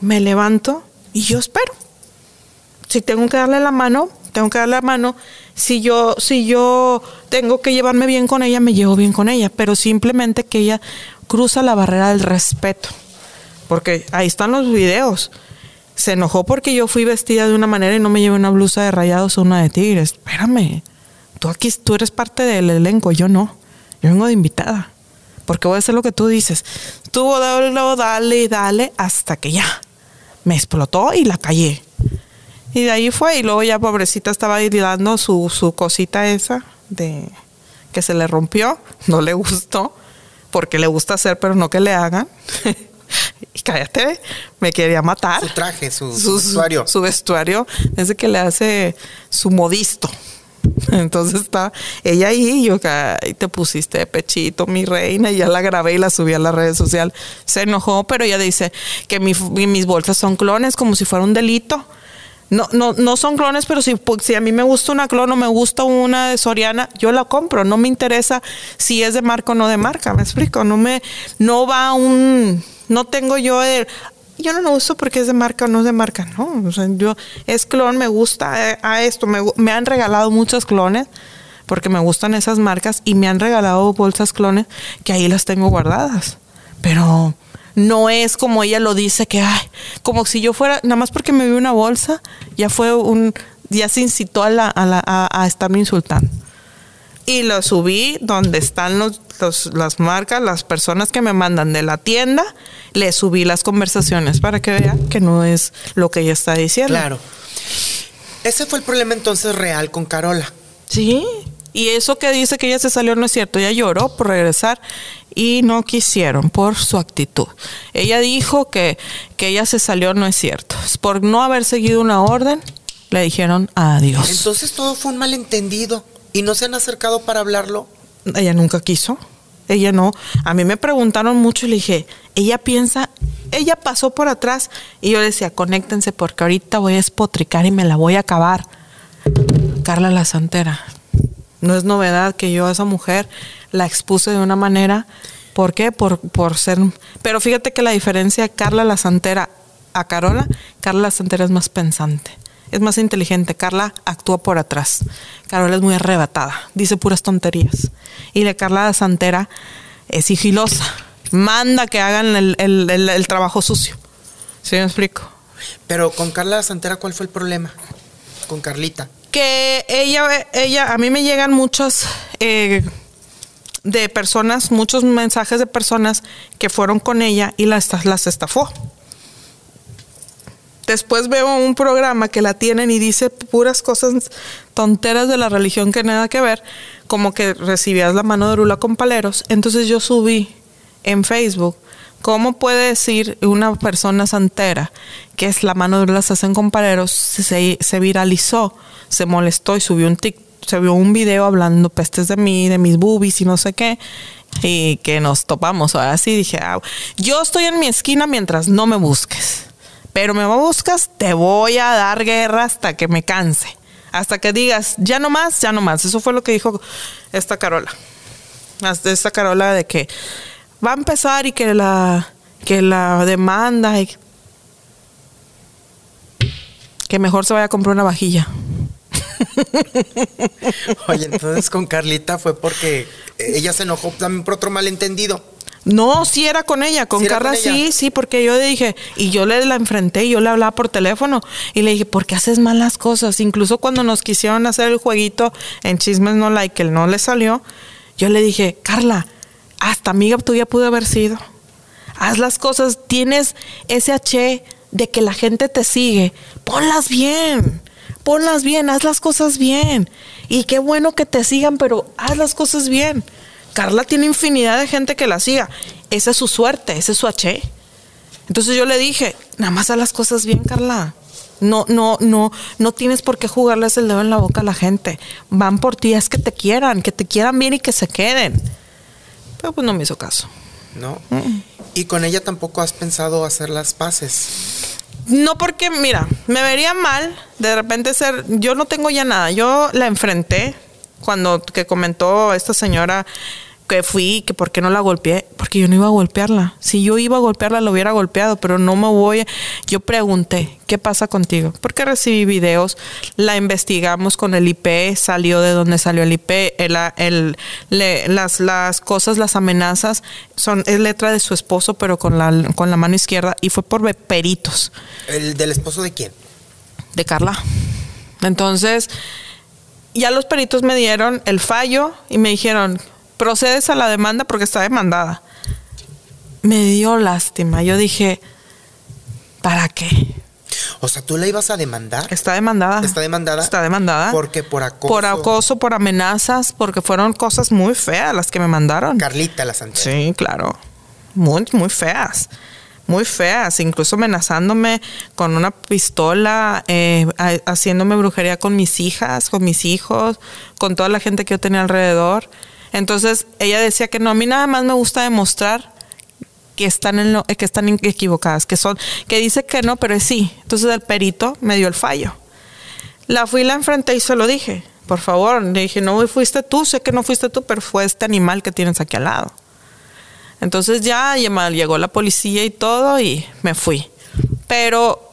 me levanto y yo espero. Si tengo que darle la mano, tengo que darle la mano. Si yo, si yo tengo que llevarme bien con ella, me llevo bien con ella. Pero simplemente que ella cruza la barrera del respeto. Porque ahí están los videos. Se enojó porque yo fui vestida de una manera y no me llevé una blusa de rayados o una de tigres. Espérame. Tú aquí, tú eres parte del elenco, yo no. Yo vengo de invitada. Porque voy a hacer lo que tú dices. Estuvo dale, dale dale hasta que ya. Me explotó y la callé. Y de ahí fue. Y luego ya pobrecita estaba ahí dando su, su cosita esa de que se le rompió. No le gustó. Porque le gusta hacer, pero no que le hagan. y cállate, me quería matar. Su traje, su, su Su, vestuario. Su vestuario es el que le hace su modisto. Entonces está ella ahí y yo, "Ay, te pusiste de pechito, mi reina, y ya la grabé y la subí a las redes sociales. Se enojó, pero ella dice que mi- mis bolsas son clones, como si fuera un delito. No, no, no son clones, pero si, pu- si a mí me gusta una clon o me gusta una de Soriana, yo la compro. No me interesa si es de marca o no de marca. Me explico. No me, no va un, no tengo yo el, yo no lo uso porque es de marca o no es de marca. No, o sea, yo es clon, me gusta eh, a esto. Me, me han regalado muchos clones porque me gustan esas marcas y me han regalado bolsas clones que ahí las tengo guardadas. Pero no es como ella lo dice que ay, como si yo fuera nada más porque me vi una bolsa ya fue un ya se incitó a la, a, la- a- a estarme insultando y lo subí donde están los, los- las marcas, las personas que me mandan de la tienda. Le subí las conversaciones para que vea que no es lo que ella está diciendo. Claro. Ese fue el problema entonces real con Carola. Sí. Y eso que dice que ella se salió no es cierto. Ella lloró por regresar y no quisieron por su actitud. Ella dijo que, que ella se salió no es cierto. Por no haber seguido una orden, le dijeron adiós. Entonces todo fue un malentendido y no se han acercado para hablarlo. ella nunca quiso. Ella no. A mí me preguntaron mucho y le dije, ella piensa, ella pasó por atrás y yo decía, conéctense porque ahorita voy a espotricar y me la voy a acabar. Carla la Santera. No es novedad que yo a esa mujer la expuse de una manera. ¿Por qué? Por, por ser... Pero fíjate que la diferencia Carla la Santera a Carola, Carla la Santera es más pensante. Es más inteligente. Carla actúa por atrás. Carola es muy arrebatada. Dice puras tonterías. Y de Carla la Santera es sigilosa. Manda que hagan el, el- el- trabajo sucio. ¿Sí me explico? Pero con Carla Santera, ¿cuál fue el problema? Con Carlita. Que ella, ella, a mí me llegan muchos eh, de personas, muchos mensajes de personas que fueron con ella y las, las estafó. Después veo un programa que la tienen y dice puras cosas tonteras de la religión que nada que ver, como que recibías la mano de Rula con paleros. Entonces yo subí en Facebook cómo puede decir una persona santera que es la mano de Rula se hacen con paleros, se, se viralizó, se molestó y subió un tic, se vio un video hablando pestes de mí, de mis boobies y no sé qué. Y que nos topamos. Ahora sí dije, "Ah, yo estoy en mi esquina mientras no me busques. Pero me buscas, te voy a dar guerra hasta que me canse. Hasta que digas, ya no más, ya no más. Eso fue lo que dijo esta Carola. Esta Carola de que va a empezar y que la, que la demanda y que mejor se vaya a comprar una vajilla. Oye, entonces con Carlita fue porque ella se enojó también por otro malentendido. No, sí era con ella, con ¿Sí era Carla con ella? sí, sí, porque yo le dije, y yo le la enfrenté, y yo le hablaba por teléfono, y le dije, ¿por qué haces malas cosas? Incluso cuando nos quisieron hacer el jueguito en Chismes No Like, que no le salió, yo le dije, Carla, hasta amiga tuya pudo haber sido. Haz las cosas, tienes ese H de que la gente te sigue, ponlas bien, ponlas bien, haz las cosas bien. Y qué bueno que te sigan, pero haz las cosas bien. Carla tiene infinidad de gente que la siga. Esa es su suerte, ese es su H. Entonces yo le dije, nada más haz las cosas bien, Carla. No, no, no, no tienes por qué jugarles el dedo en la boca a la gente. Van por ti, es que te quieran, que te quieran bien y que se queden. Pero pues no me hizo caso. ¿No? Y con ella tampoco has pensado hacer las paces. No porque, mira, me vería mal de repente ser, yo no tengo ya nada, yo la enfrenté cuando que comentó esta señora que fui, que por qué no la golpeé, porque yo no iba a golpearla. Si yo iba a golpearla, la hubiera golpeado, pero no me voy. Yo pregunté, ¿qué pasa contigo? Porque recibí videos, la investigamos con el IP, salió de donde salió el IP, el, el- le- las, las cosas, las amenazas, son, es letra de su esposo, pero con la, con la mano izquierda, y fue por peritos ¿El del esposo de quién? de Carla. Entonces, ya los peritos me dieron el fallo y me dijeron, procedes a la demanda porque está demandada. Me dio lástima. Yo dije, ¿para qué? O sea, tú la ibas a demandar. Está demandada. ¿Está demandada? Está demandada. ¿Por qué? Por acoso. Por acoso, por amenazas, porque fueron cosas muy feas las que me mandaron. Carlita la Santera. Sí, claro. Muy, muy feas. Muy feas. Incluso amenazándome con una pistola, eh, ha- haciéndome brujería con mis hijas, con mis hijos, con toda la gente que yo tenía alrededor. Entonces ella decía que no, a mí nada más me gusta demostrar que están en lo- que están equivocadas, que son, que dice que no, pero es sí. Entonces el perito me dio el fallo. La fui, la enfrenté y se lo dije. Por favor, le dije, no fuiste tú, sé que no fuiste tú, pero fue este animal que tienes aquí al lado. Entonces ya llegó la policía y todo y me fui. Pero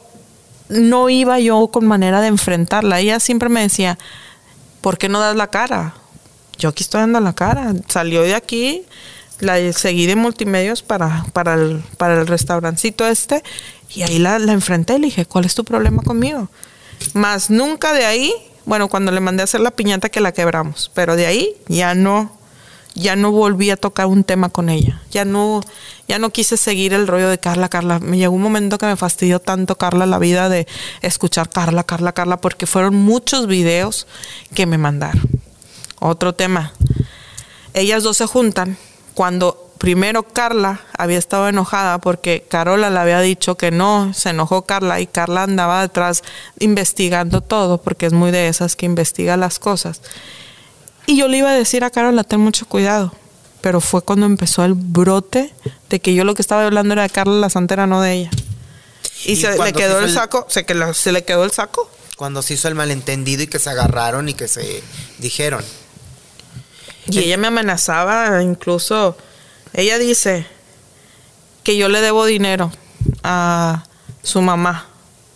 no iba yo con manera de enfrentarla. Ella siempre me decía, ¿por qué no das la cara? Yo aquí estoy dando la cara. Salió de aquí, la seguí de multimedios para, para, el, para el restaurancito este y ahí la, enfrenté. Le dije, ¿cuál es tu problema conmigo? Más nunca de ahí Bueno, cuando le mandé a hacer la piñata que la quebramos, pero de ahí ya no, ya no volví a tocar un tema con ella. Ya no, ya no quise seguir el rollo de Carla, Carla. Me llegó un momento que me fastidió tanto Carla la vida de escuchar Carla, Carla, Carla, porque fueron muchos videos que me mandaron. Otro tema. Ellas dos se juntan cuando primero Carla había estado enojada porque Carola le había dicho que no, se enojó Carla y Carla andaba detrás investigando todo porque es muy de esas que investiga las cosas. Y yo le iba a decir a Carola, ten mucho cuidado. Pero fue cuando empezó el brote de que yo lo que estaba hablando era de Carla la Santera, no de ella. Y, Y se le quedó se el el- saco, se, que la- se le quedó el saco. Cuando se hizo el malentendido y que se agarraron y que se dijeron. Y ella me amenazaba, incluso, ella dice que yo le debo dinero a su mamá.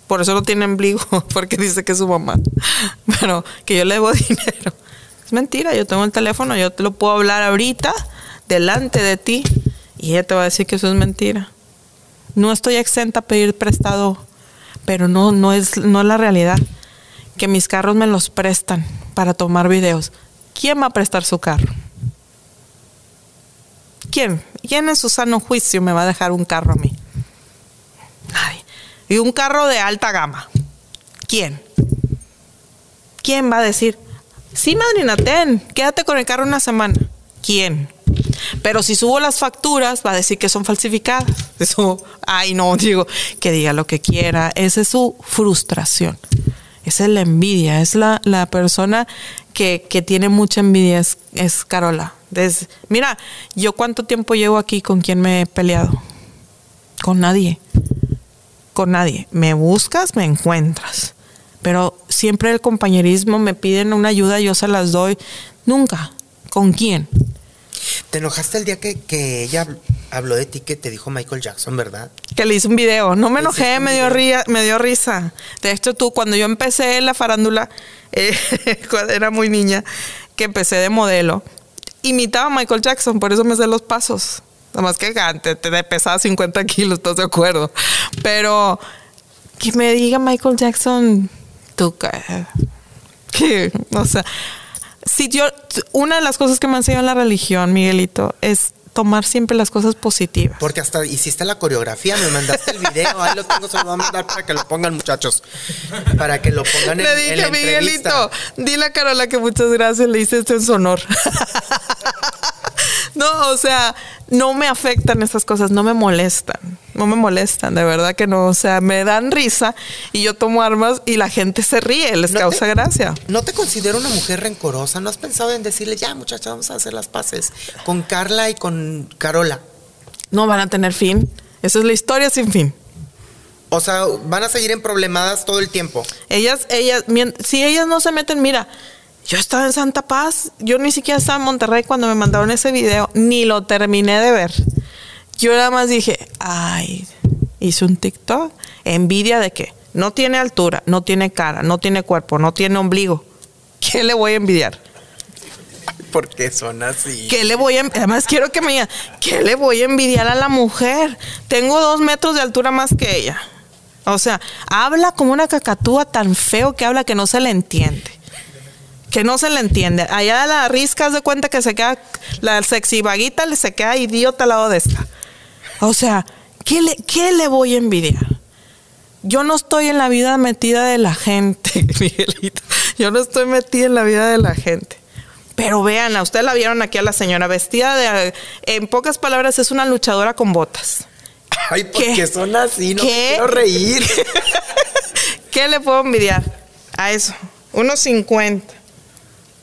Por eso lo tiene en bligo, porque dice que es su mamá. Pero que yo le debo dinero. Es mentira, yo tengo el teléfono, yo te lo puedo hablar ahorita, delante de ti, y ella te va a decir que eso es mentira. No estoy exenta a pedir prestado, pero no, no, es, no es la realidad. Que mis carros me los prestan para tomar videos. ¿Quién va a prestar su carro? ¿Quién? ¿Quién en su sano juicio me va a dejar un carro a mí? Nadie. Y un carro de alta gama. ¿Quién? ¿Quién va a decir? Sí, madrina, ten, quédate con el carro una semana. ¿Quién? Pero si subo las facturas, va a decir que son falsificadas. Eso, ay, no, digo, que diga lo que quiera. Esa es su frustración. Es la envidia. Es la, la persona que, que tiene mucha envidia, es, Carola. Mira, yo cuánto tiempo llevo aquí con quien me he peleado. Con nadie. Con nadie. Me buscas, me encuentras. Pero siempre el compañerismo me piden una ayuda, yo se las doy. Nunca. ¿Con quién? ¿Te enojaste el día que, que ella habl- habló de ti que te dijo Michael Jackson, verdad? Que le hice un video. No me enojé, me dio, ría- me dio risa. De hecho, tú, cuando yo empecé en la farándula, eh, cuando era muy niña, que empecé de modelo, imitaba a Michael Jackson, por eso me sé los pasos. Nada más que antes te pesaba 50 kilos, ¿estás de acuerdo? Pero que me diga Michael Jackson, tú, que, o sea, si yo, una de las cosas que me ha enseñado en la religión, Miguelito, es tomar siempre las cosas positivas. Porque hasta hiciste la coreografía, me mandaste el video, ahí lo tengo, se lo voy a mandar para que lo pongan muchachos. Para que lo pongan en, Le en dije, la entrevista. Miguelito, dile a Carola que muchas gracias, le hice esto en su honor. no, o sea, no me afectan esas cosas, no me molestan, no me molestan, de verdad que no, o sea, me dan risa y yo tomo armas y la gente se ríe, les No causa te- gracia. ¿No te considero una mujer rencorosa? ¿No has pensado en decirle, ya muchacha, vamos a hacer las paces con Carla y con Carola? No van a tener fin, esa es la historia sin fin. O sea, van a seguir en problemadas todo el tiempo. Ellas, ellas, si ellas no se meten, mira, yo estaba en Santa Paz, yo ni siquiera estaba en Monterrey cuando me mandaron ese video, ni lo terminé de ver. Yo nada más dije, ay, hice un TikTok, envidia de que no tiene altura, no tiene cara, no tiene cuerpo, no tiene ombligo. ¿Qué le voy a envidiar? Porque son así. ¿Qué le voy a, además quiero que me digan, ¿qué le voy a envidiar a la mujer? Tengo dos metros de altura más que ella. O sea, habla como una cacatúa tan feo que habla que no se le entiende. Que no se le entiende. Allá la risca de cuenta que se queda, la sexy vaguita le se queda idiota al lado de esta. O sea, ¿qué le, qué le voy a envidiar? Yo no estoy en la vida metida de la gente, Miguelito. Yo no estoy metida en la vida de la gente. Pero vean, a usted la vieron aquí a la señora vestida de, en pocas palabras, es una luchadora con botas. Ay, porque ¿Qué? son así, no me ¿Qué? quiero reír. ¿Qué le puedo envidiar a eso? Unos 50.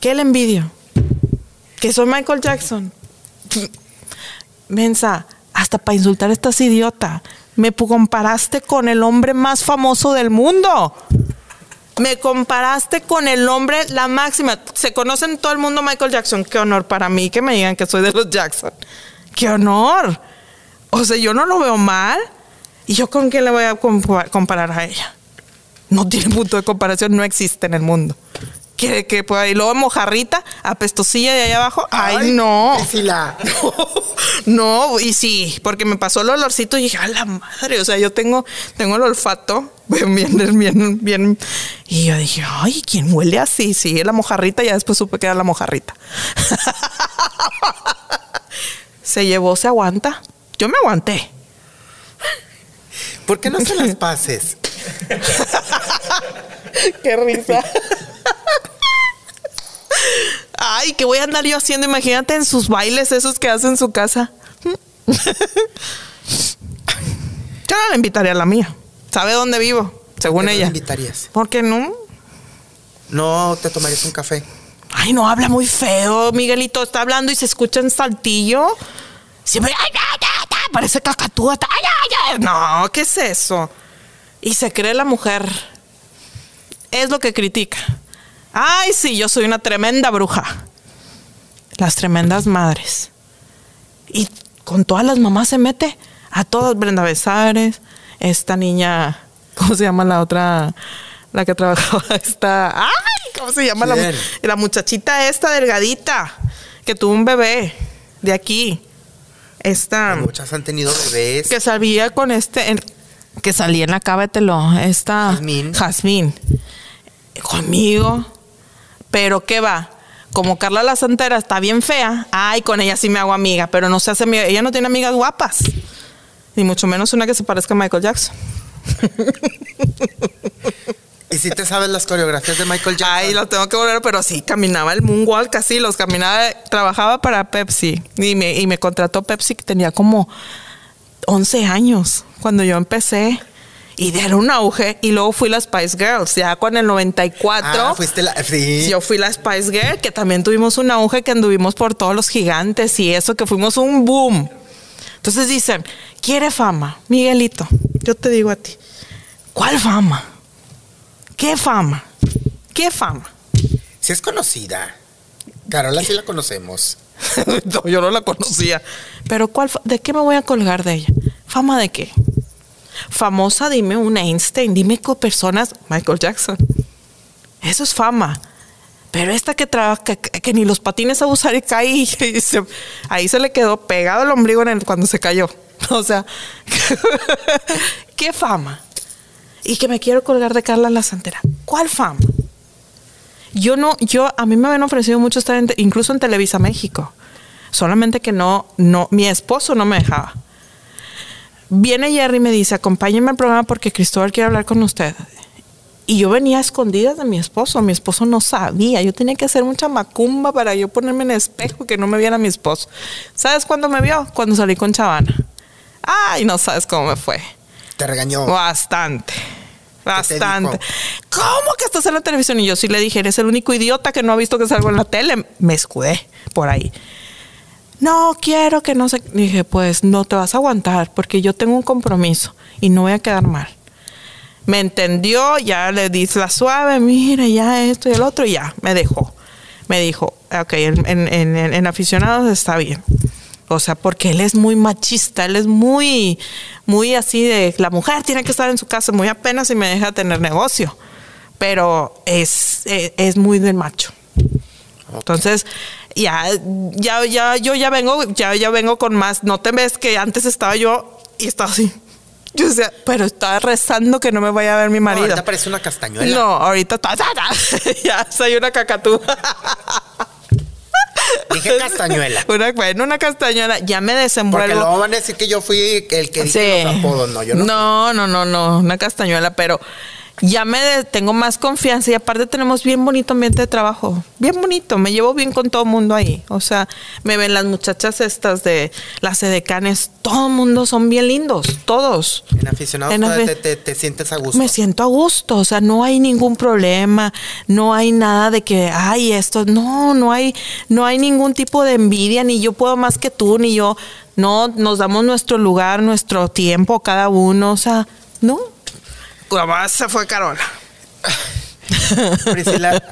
¿Qué le envidio? Que soy Michael Jackson. Mensa, hasta para insultar estás idiota. Me comparaste con el hombre más famoso del mundo. Me comparaste con el hombre, la máxima. Se conocen todo el mundo Michael Jackson. Qué honor para mí que me digan que soy de los Jackson. Qué honor. O sea, yo no lo veo mal. ¿Y yo con qué le voy a compa- comparar a ella? No tiene punto de comparación, no existe en el mundo. Que, que pueda y luego mojarrita, apestosilla de allá abajo. Ay, no. Priscila. No, y sí, porque me pasó el olorcito y dije, a la madre, o sea, yo tengo, tengo el olfato bien, bien, bien, bien. Y yo dije, ay, ¿quién huele así? Sí, la mojarrita, ya después supe que era la mojarrita. se llevó, se aguanta. Yo me aguanté. ¿Por qué no se las pases? Qué risa. Ay, ¿qué voy a andar yo haciendo? Imagínate en sus bailes esos que hace en su casa. Yo no la invitaría a la mía. ¿Sabe dónde vivo? Según ¿Por qué no ella. la invitarías? ¿Por qué no? No te tomarías un café. Ay, no, habla muy feo. Miguelito está hablando y se escucha en saltillo. Siempre, ay, ay, ay, ay, parece cacatúa. Ay, ay, ay. No, ¿qué es eso? Y se cree la mujer. Es lo que critica. Ay, sí, yo soy una tremenda bruja. Las tremendas madres. Y con todas las mamás se mete. A todas, Brenda Besares, esta niña, ¿cómo se llama la otra? La que trabajaba, esta. ¡Ay! ¿Cómo se llama la, la muchachita esta delgadita? Que tuvo un bebé de aquí. Esta. Muchas han tenido bebés. Que salía con este. en- que salía en la cábetelo. Esta. Jazmín. Jazmín. Conmigo. Pero ¿qué va? Como Carla la Santera está bien fea, ay, con ella sí me hago amiga, pero no se hace amiga. Ella no tiene amigas guapas. Ni mucho menos una que se parezca a Michael Jackson. ¿Y si te sabes las coreografías de Michael Jackson? Ay, lo tengo que volver, pero sí, caminaba el moonwalk así, los caminaba, trabajaba para Pepsi y me, y me contrató Pepsi que tenía como 11 años cuando yo empecé y era un auge y luego fui la Spice Girls, ya con el 94. Ah, fuiste la... Sí. Yo fui la Spice Girl, que también tuvimos un auge que anduvimos por todos los gigantes y eso, que fuimos un boom. Entonces dicen, quiere fama, Miguelito, yo te digo a ti, ¿cuál fama? ¿Qué fama? ¿Qué fama? Sí es conocida. Carola sí la conocemos. No, yo no la conocía. Pero ¿cuál ¿de qué me voy a colgar de ella? ¿Fama de qué? Famosa, dime un Einstein, dime con personas, Michael Jackson. Eso es fama. Pero esta que trabaja, que, ni los patines a usar y cae, y ahí se le quedó pegado el ombligo cuando se cayó. O sea, ¿qué fama? Y que me quiero colgar de Carla la Santera. ¿Cuál fama? Yo no, yo, a mí me habían ofrecido mucho estar incluso en Televisa México. Solamente que no, no, mi esposo no me dejaba. Viene Jerry y me dice, acompáñenme al programa porque Cristóbal quiere hablar con usted. Y yo venía a escondidas de mi esposo. Mi esposo no sabía. Yo tenía que hacer mucha macumba para yo ponerme en el espejo y que no me viera mi esposo. ¿Sabes cuándo me vio? Cuando salí con Chavana. Ay, no sabes cómo me fue. Te regañó. Bastante. te Bastante. ¿Cómo que estás en la televisión? Y yo sí le dije, eres el único idiota que no ha visto que salgo en la tele. Me escudé por ahí. No quiero que no se. Dije, pues no te vas a aguantar porque yo tengo un compromiso y no voy a quedar mal. Me entendió, ya le di la suave, mira, ya esto y el otro, y ya, me dejó. Me dijo, ok, en, en- en- en aficionados está bien. O sea, porque él es muy machista, él es muy, muy así de la mujer tiene que estar en su casa muy apenas y me deja tener negocio. Pero es, es, es muy del macho. Entonces, ya, ya, ya, yo ya vengo, ya, ya vengo con más. No te ves que antes estaba yo y estaba así. Yo decía, pero estaba rezando que no me vaya a ver mi No, marido. ahorita parece una castañuela. No, ahorita ta, ta, ta. ya soy una cacatúa. Dije castañuela. Una, bueno, una castañuela. Ya me Porque desenvuelvo. luego van a decir que yo fui el que dije los apodos. No, yo no. No, no, no, no, una castañuela, pero ya me de- tengo más confianza y aparte tenemos bien bonito ambiente de trabajo, bien bonito, me llevo bien con todo el mundo ahí, o sea, me ven las muchachas estas de las edecanes, todo el mundo son bien lindos, todos. En aficionados En te, te- te sientes a gusto. Me siento a gusto, o sea, no hay ningún problema, no hay nada de que, ay, esto, no, no hay, no hay ningún tipo de envidia, ni yo puedo más que tú, ni yo, no, nos damos nuestro lugar, nuestro tiempo, cada uno, o sea, no. Se fue Carola. Priscila,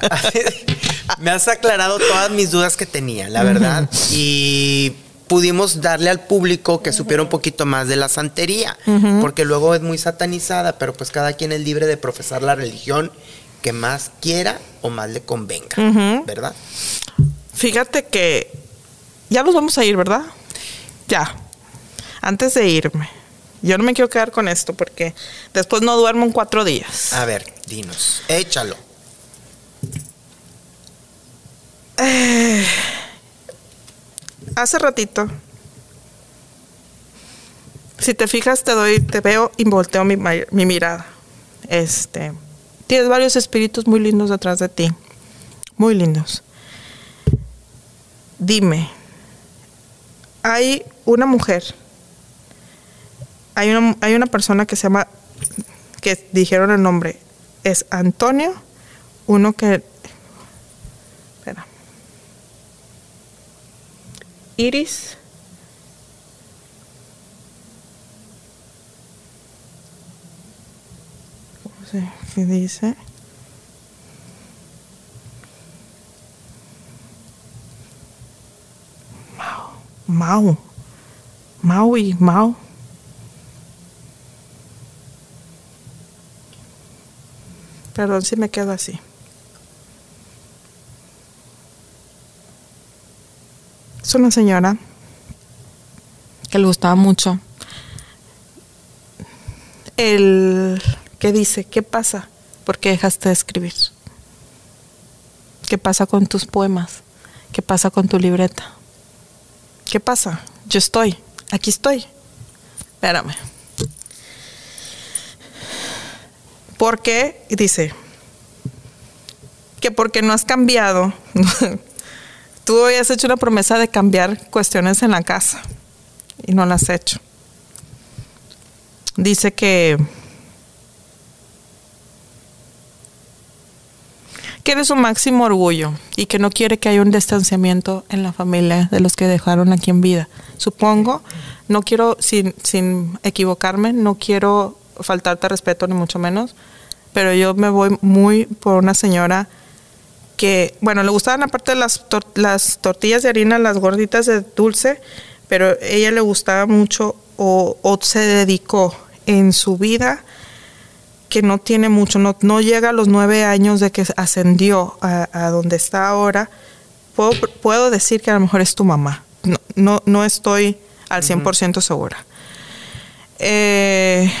me has aclarado todas mis dudas que tenía, la verdad. Y pudimos darle al público que supiera un poquito más de la santería, porque luego es muy satanizada, pero pues cada quien es libre de profesar la religión que más quiera o más le convenga, ¿verdad? Fíjate que ya nos vamos a ir, ¿verdad? Ya. Antes de irme, Yo no me quiero quedar con esto porque después no duermo en cuatro días. A ver, dinos. Échalo. Hace ratito, si te fijas, te doy, te veo y volteo mi, mi mirada. Este, tienes varios espíritus muy lindos detrás de ti, muy lindos. Dime, hay una mujer, hay una, hay una persona que se llama, que dijeron el nombre, es Antonio, uno que, espera, Iris. ¿Cómo se qué dice? Mau. Mau. Maui. Mau. Perdón si me quedo así. Es una señora que le gustaba mucho. El que dice, ¿qué pasa? ¿Por qué dejaste de escribir? ¿Qué pasa con tus poemas? ¿Qué pasa con tu libreta? ¿Qué pasa? Yo estoy, aquí estoy. Espérame. ¿Por qué? Y dice que porque no has cambiado. Tú habías hecho una promesa de cambiar cuestiones en la casa y no las has hecho. Dice que que eres su máximo orgullo y que no quiere que haya un distanciamiento en la familia de los que dejaron aquí en vida. Supongo, no quiero, sin, sin equivocarme, no quiero faltarte respeto ni mucho menos, pero yo me voy muy por una señora que, bueno, le gustaban aparte las, tor- las tortillas de harina, las gorditas de dulce, pero ella le gustaba mucho o, o se dedicó en su vida que no tiene mucho, no, no llega a los nueve años de que ascendió a, a donde está ahora, puedo, puedo decir que a lo mejor es tu mamá. No, no, no estoy al 100% segura. Eh,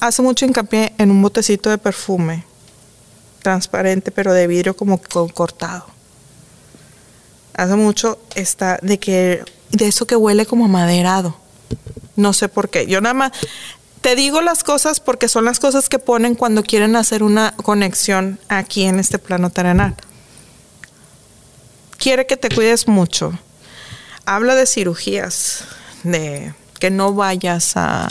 hace mucho hincapié en un botecito de perfume, transparente, pero de vidrio como con cortado. Hace mucho está de que, de eso que huele como amaderado. No sé por qué. Yo nada más te digo las cosas porque son las cosas que ponen cuando quieren hacer una conexión aquí en este plano terrenal. Quiere que te cuides mucho. Habla de cirugías, de que no vayas a,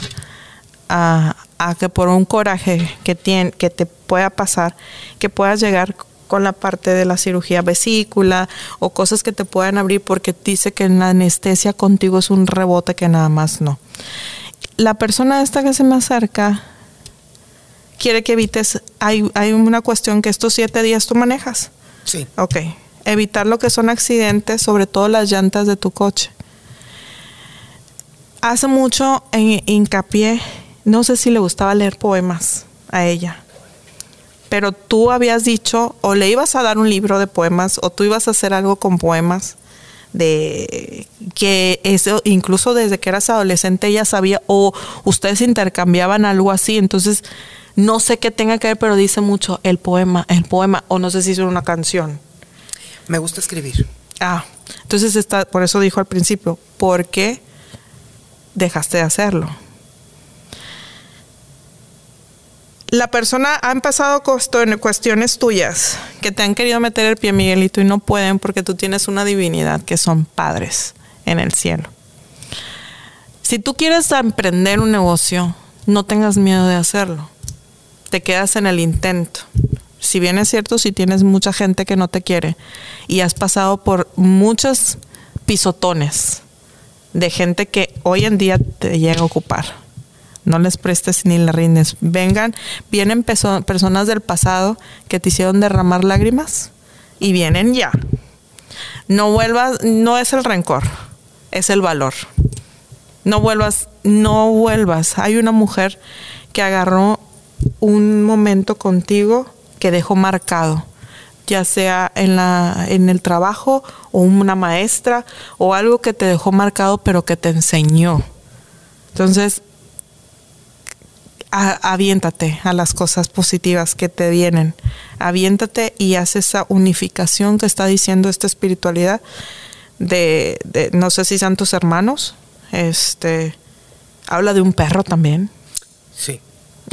a, a que por un coraje que, tien- que te pueda pasar, que puedas llegar con la parte de la cirugía vesícula o cosas que te puedan abrir porque dice que la anestesia contigo es un rebote que nada más no. La persona esta que se me acerca quiere que evites, hay, hay una cuestión que estos siete días tú manejas. Sí. Ok. Evitar lo que son accidentes, sobre todo las llantas de tu coche. Hace mucho en hincapié, no sé si le gustaba leer poemas a ella, pero tú habías dicho o le ibas a dar un libro de poemas o tú ibas a hacer algo con poemas de que eso incluso desde que eras adolescente ella sabía o ustedes intercambiaban algo así, entonces no sé qué tenga que ver, pero dice mucho el poema, el poema o no sé si es una canción. Me gusta escribir. Ah, entonces está, por eso dijo al principio, ¿por qué dejaste de hacerlo? La persona ha empezado cuestion- cuestiones tuyas que te han querido meter el pie, Miguelito, y no pueden porque tú tienes una divinidad que son padres en el cielo. Si tú quieres emprender un negocio, no tengas miedo de hacerlo. Te quedas en el intento. Si bien es cierto, si tienes mucha gente que no te quiere y has pasado por muchos pisotones de gente que hoy en día te llega a ocupar, no les prestes ni le rindes. Vengan, vienen personas del pasado que te hicieron derramar lágrimas y vienen ya. No vuelvas, no es el rencor, es el valor. No vuelvas, no vuelvas. Hay una mujer que agarró un momento contigo que dejó marcado, ya sea en la en el trabajo o una maestra o algo que te dejó marcado pero que te enseñó. Entonces, a- aviéntate a las cosas positivas que te vienen. Aviéntate y haz esa unificación que está diciendo esta espiritualidad de, de- no sé si sean tus hermanos. Este habla de un perro también. Sí.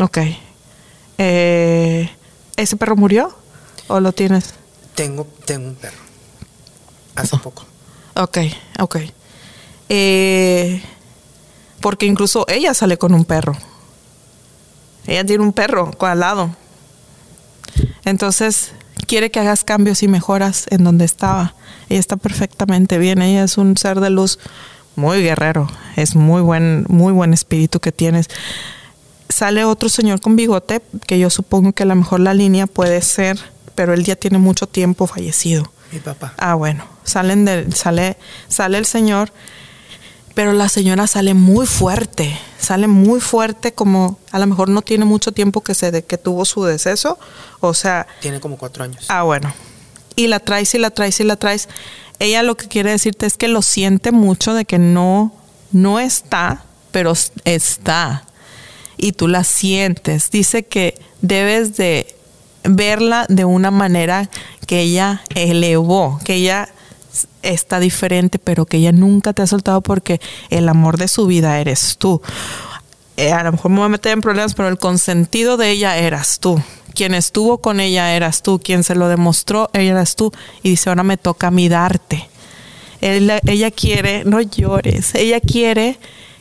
Ok. Eh, ¿Ese perro murió? ¿O lo tienes? Tengo, tengo un perro. Hace poco. Ok, ok. Eh, porque incluso ella sale con un perro. Ella tiene un perro al lado. Entonces, quiere que hagas cambios y mejoras en donde estaba. Ella está perfectamente bien. Ella es un ser de luz muy guerrero. Es muy buen, muy buen espíritu que tienes. Sale otro señor con bigote, que yo supongo que a lo mejor la línea puede ser, pero él ya tiene mucho tiempo fallecido. Mi papá. Ah, bueno, salen sale, sale el señor, pero la señora sale muy fuerte, sale muy fuerte, como a lo mejor no tiene mucho tiempo que se de, que tuvo su deceso, o sea, Tiene como cuatro años. ah, bueno, y la traes y la traes y la traes. Ella lo que quiere decirte es que lo siente mucho de que no, no está, pero está. Y tú la sientes. Dice que debes de verla de una manera que ella elevó, que ella está diferente, pero que ella nunca te ha soltado porque el amor de su vida eres tú. Eh, a lo mejor me voy a meter en problemas, pero el consentido de ella eras tú. Quien estuvo con ella eras tú. Quien se lo demostró eras tú. Y dice, ahora me toca a mí darte. Ella quiere, no llores, ella quiere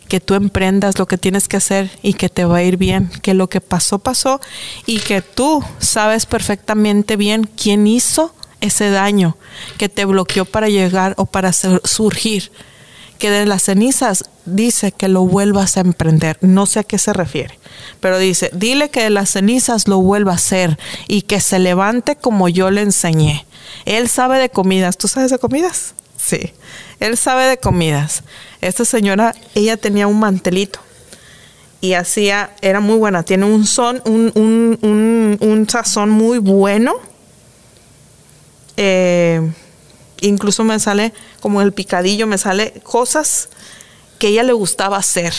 que tú emprendas lo que tienes que hacer y que te va a ir bien, que lo que pasó pasó y que tú sabes perfectamente bien quién hizo ese daño que te bloqueó para llegar o para sur- surgir. Que de las cenizas dice que lo vuelvas a emprender. No sé a qué se refiere, pero dice, dile que de las cenizas lo vuelva a hacer y que se levante como yo le enseñé. Él sabe de comidas. ¿Tú sabes de comidas? Sí. Él sabe de comidas. Esta señora, ella tenía un mantelito y hacía, era muy buena. Tiene un son, un, un, un sazón muy bueno. Eh, incluso me sale como el picadillo, me sale cosas que ella le gustaba hacer.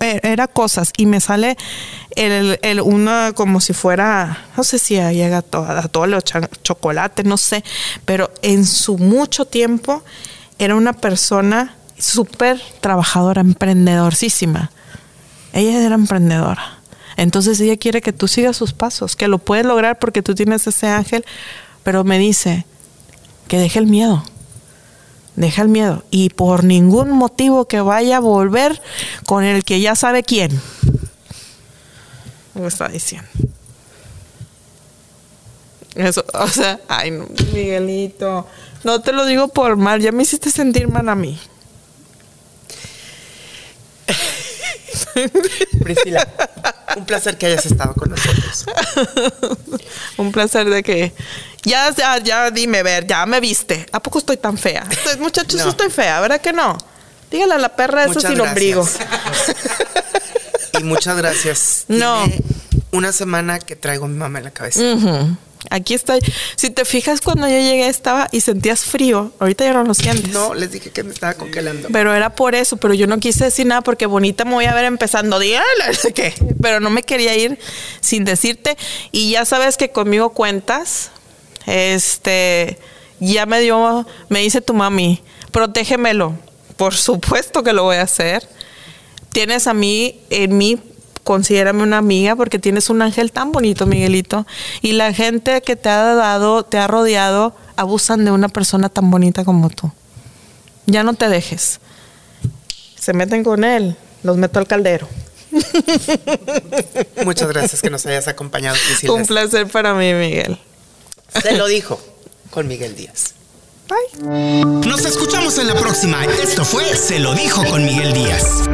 E- era cosas y me sale el, el- una como si fuera, no sé si llega a to- a atole o chocolate, no sé, pero en su mucho tiempo era una persona súper trabajadora, emprendedorcísima. Ella era emprendedora. Entonces ella quiere que tú sigas sus pasos, que lo puedes lograr porque tú tienes ese ángel, pero me dice que deje el miedo. Deja el miedo. Y por ningún motivo que vaya a volver con el que ya sabe quién. Me está diciendo. Eso, o sea, ay, no, Miguelito. No te lo digo por mal, ya me hiciste sentir mal a mí. Priscila, un placer que hayas estado con nosotros. Un placer de que. Ya, ya, ya, dime, ver, ya me viste. ¿A poco estoy tan fea? Estoy- muchachos, No. estoy fea, ¿verdad que no? Dígale a la perra eso sin ombligo. Y muchas gracias. No. Tiene una semana que traigo a mi mamá en la cabeza. Aquí estoy. Si te fijas, cuando yo llegué estaba y sentías frío. Ahorita ya no lo sientes. No, les dije que me estaba congelando. Pero era por eso, pero yo no quise decir nada porque bonita me voy a ver empezando. Dígale, ¿qué? Pero no me quería ir sin decirte. Y ya sabes que conmigo cuentas. Este, ya me dio, me dice tu mami, protégemelo. Por supuesto que lo voy a hacer. Tienes a mí, en mí, considérame una amiga porque tienes un ángel tan bonito, Miguelito. Y la gente que te ha dado, te ha rodeado, abusan de una persona tan bonita como tú. Ya no te dejes. Se meten con él, los meto al caldero. Muchas gracias que nos hayas acompañado, Priscila. Un placer para mí, Miguel. Se lo dijo con Miguel Díaz. Bye. Nos escuchamos en la próxima. Esto fue Se lo dijo con Miguel Díaz.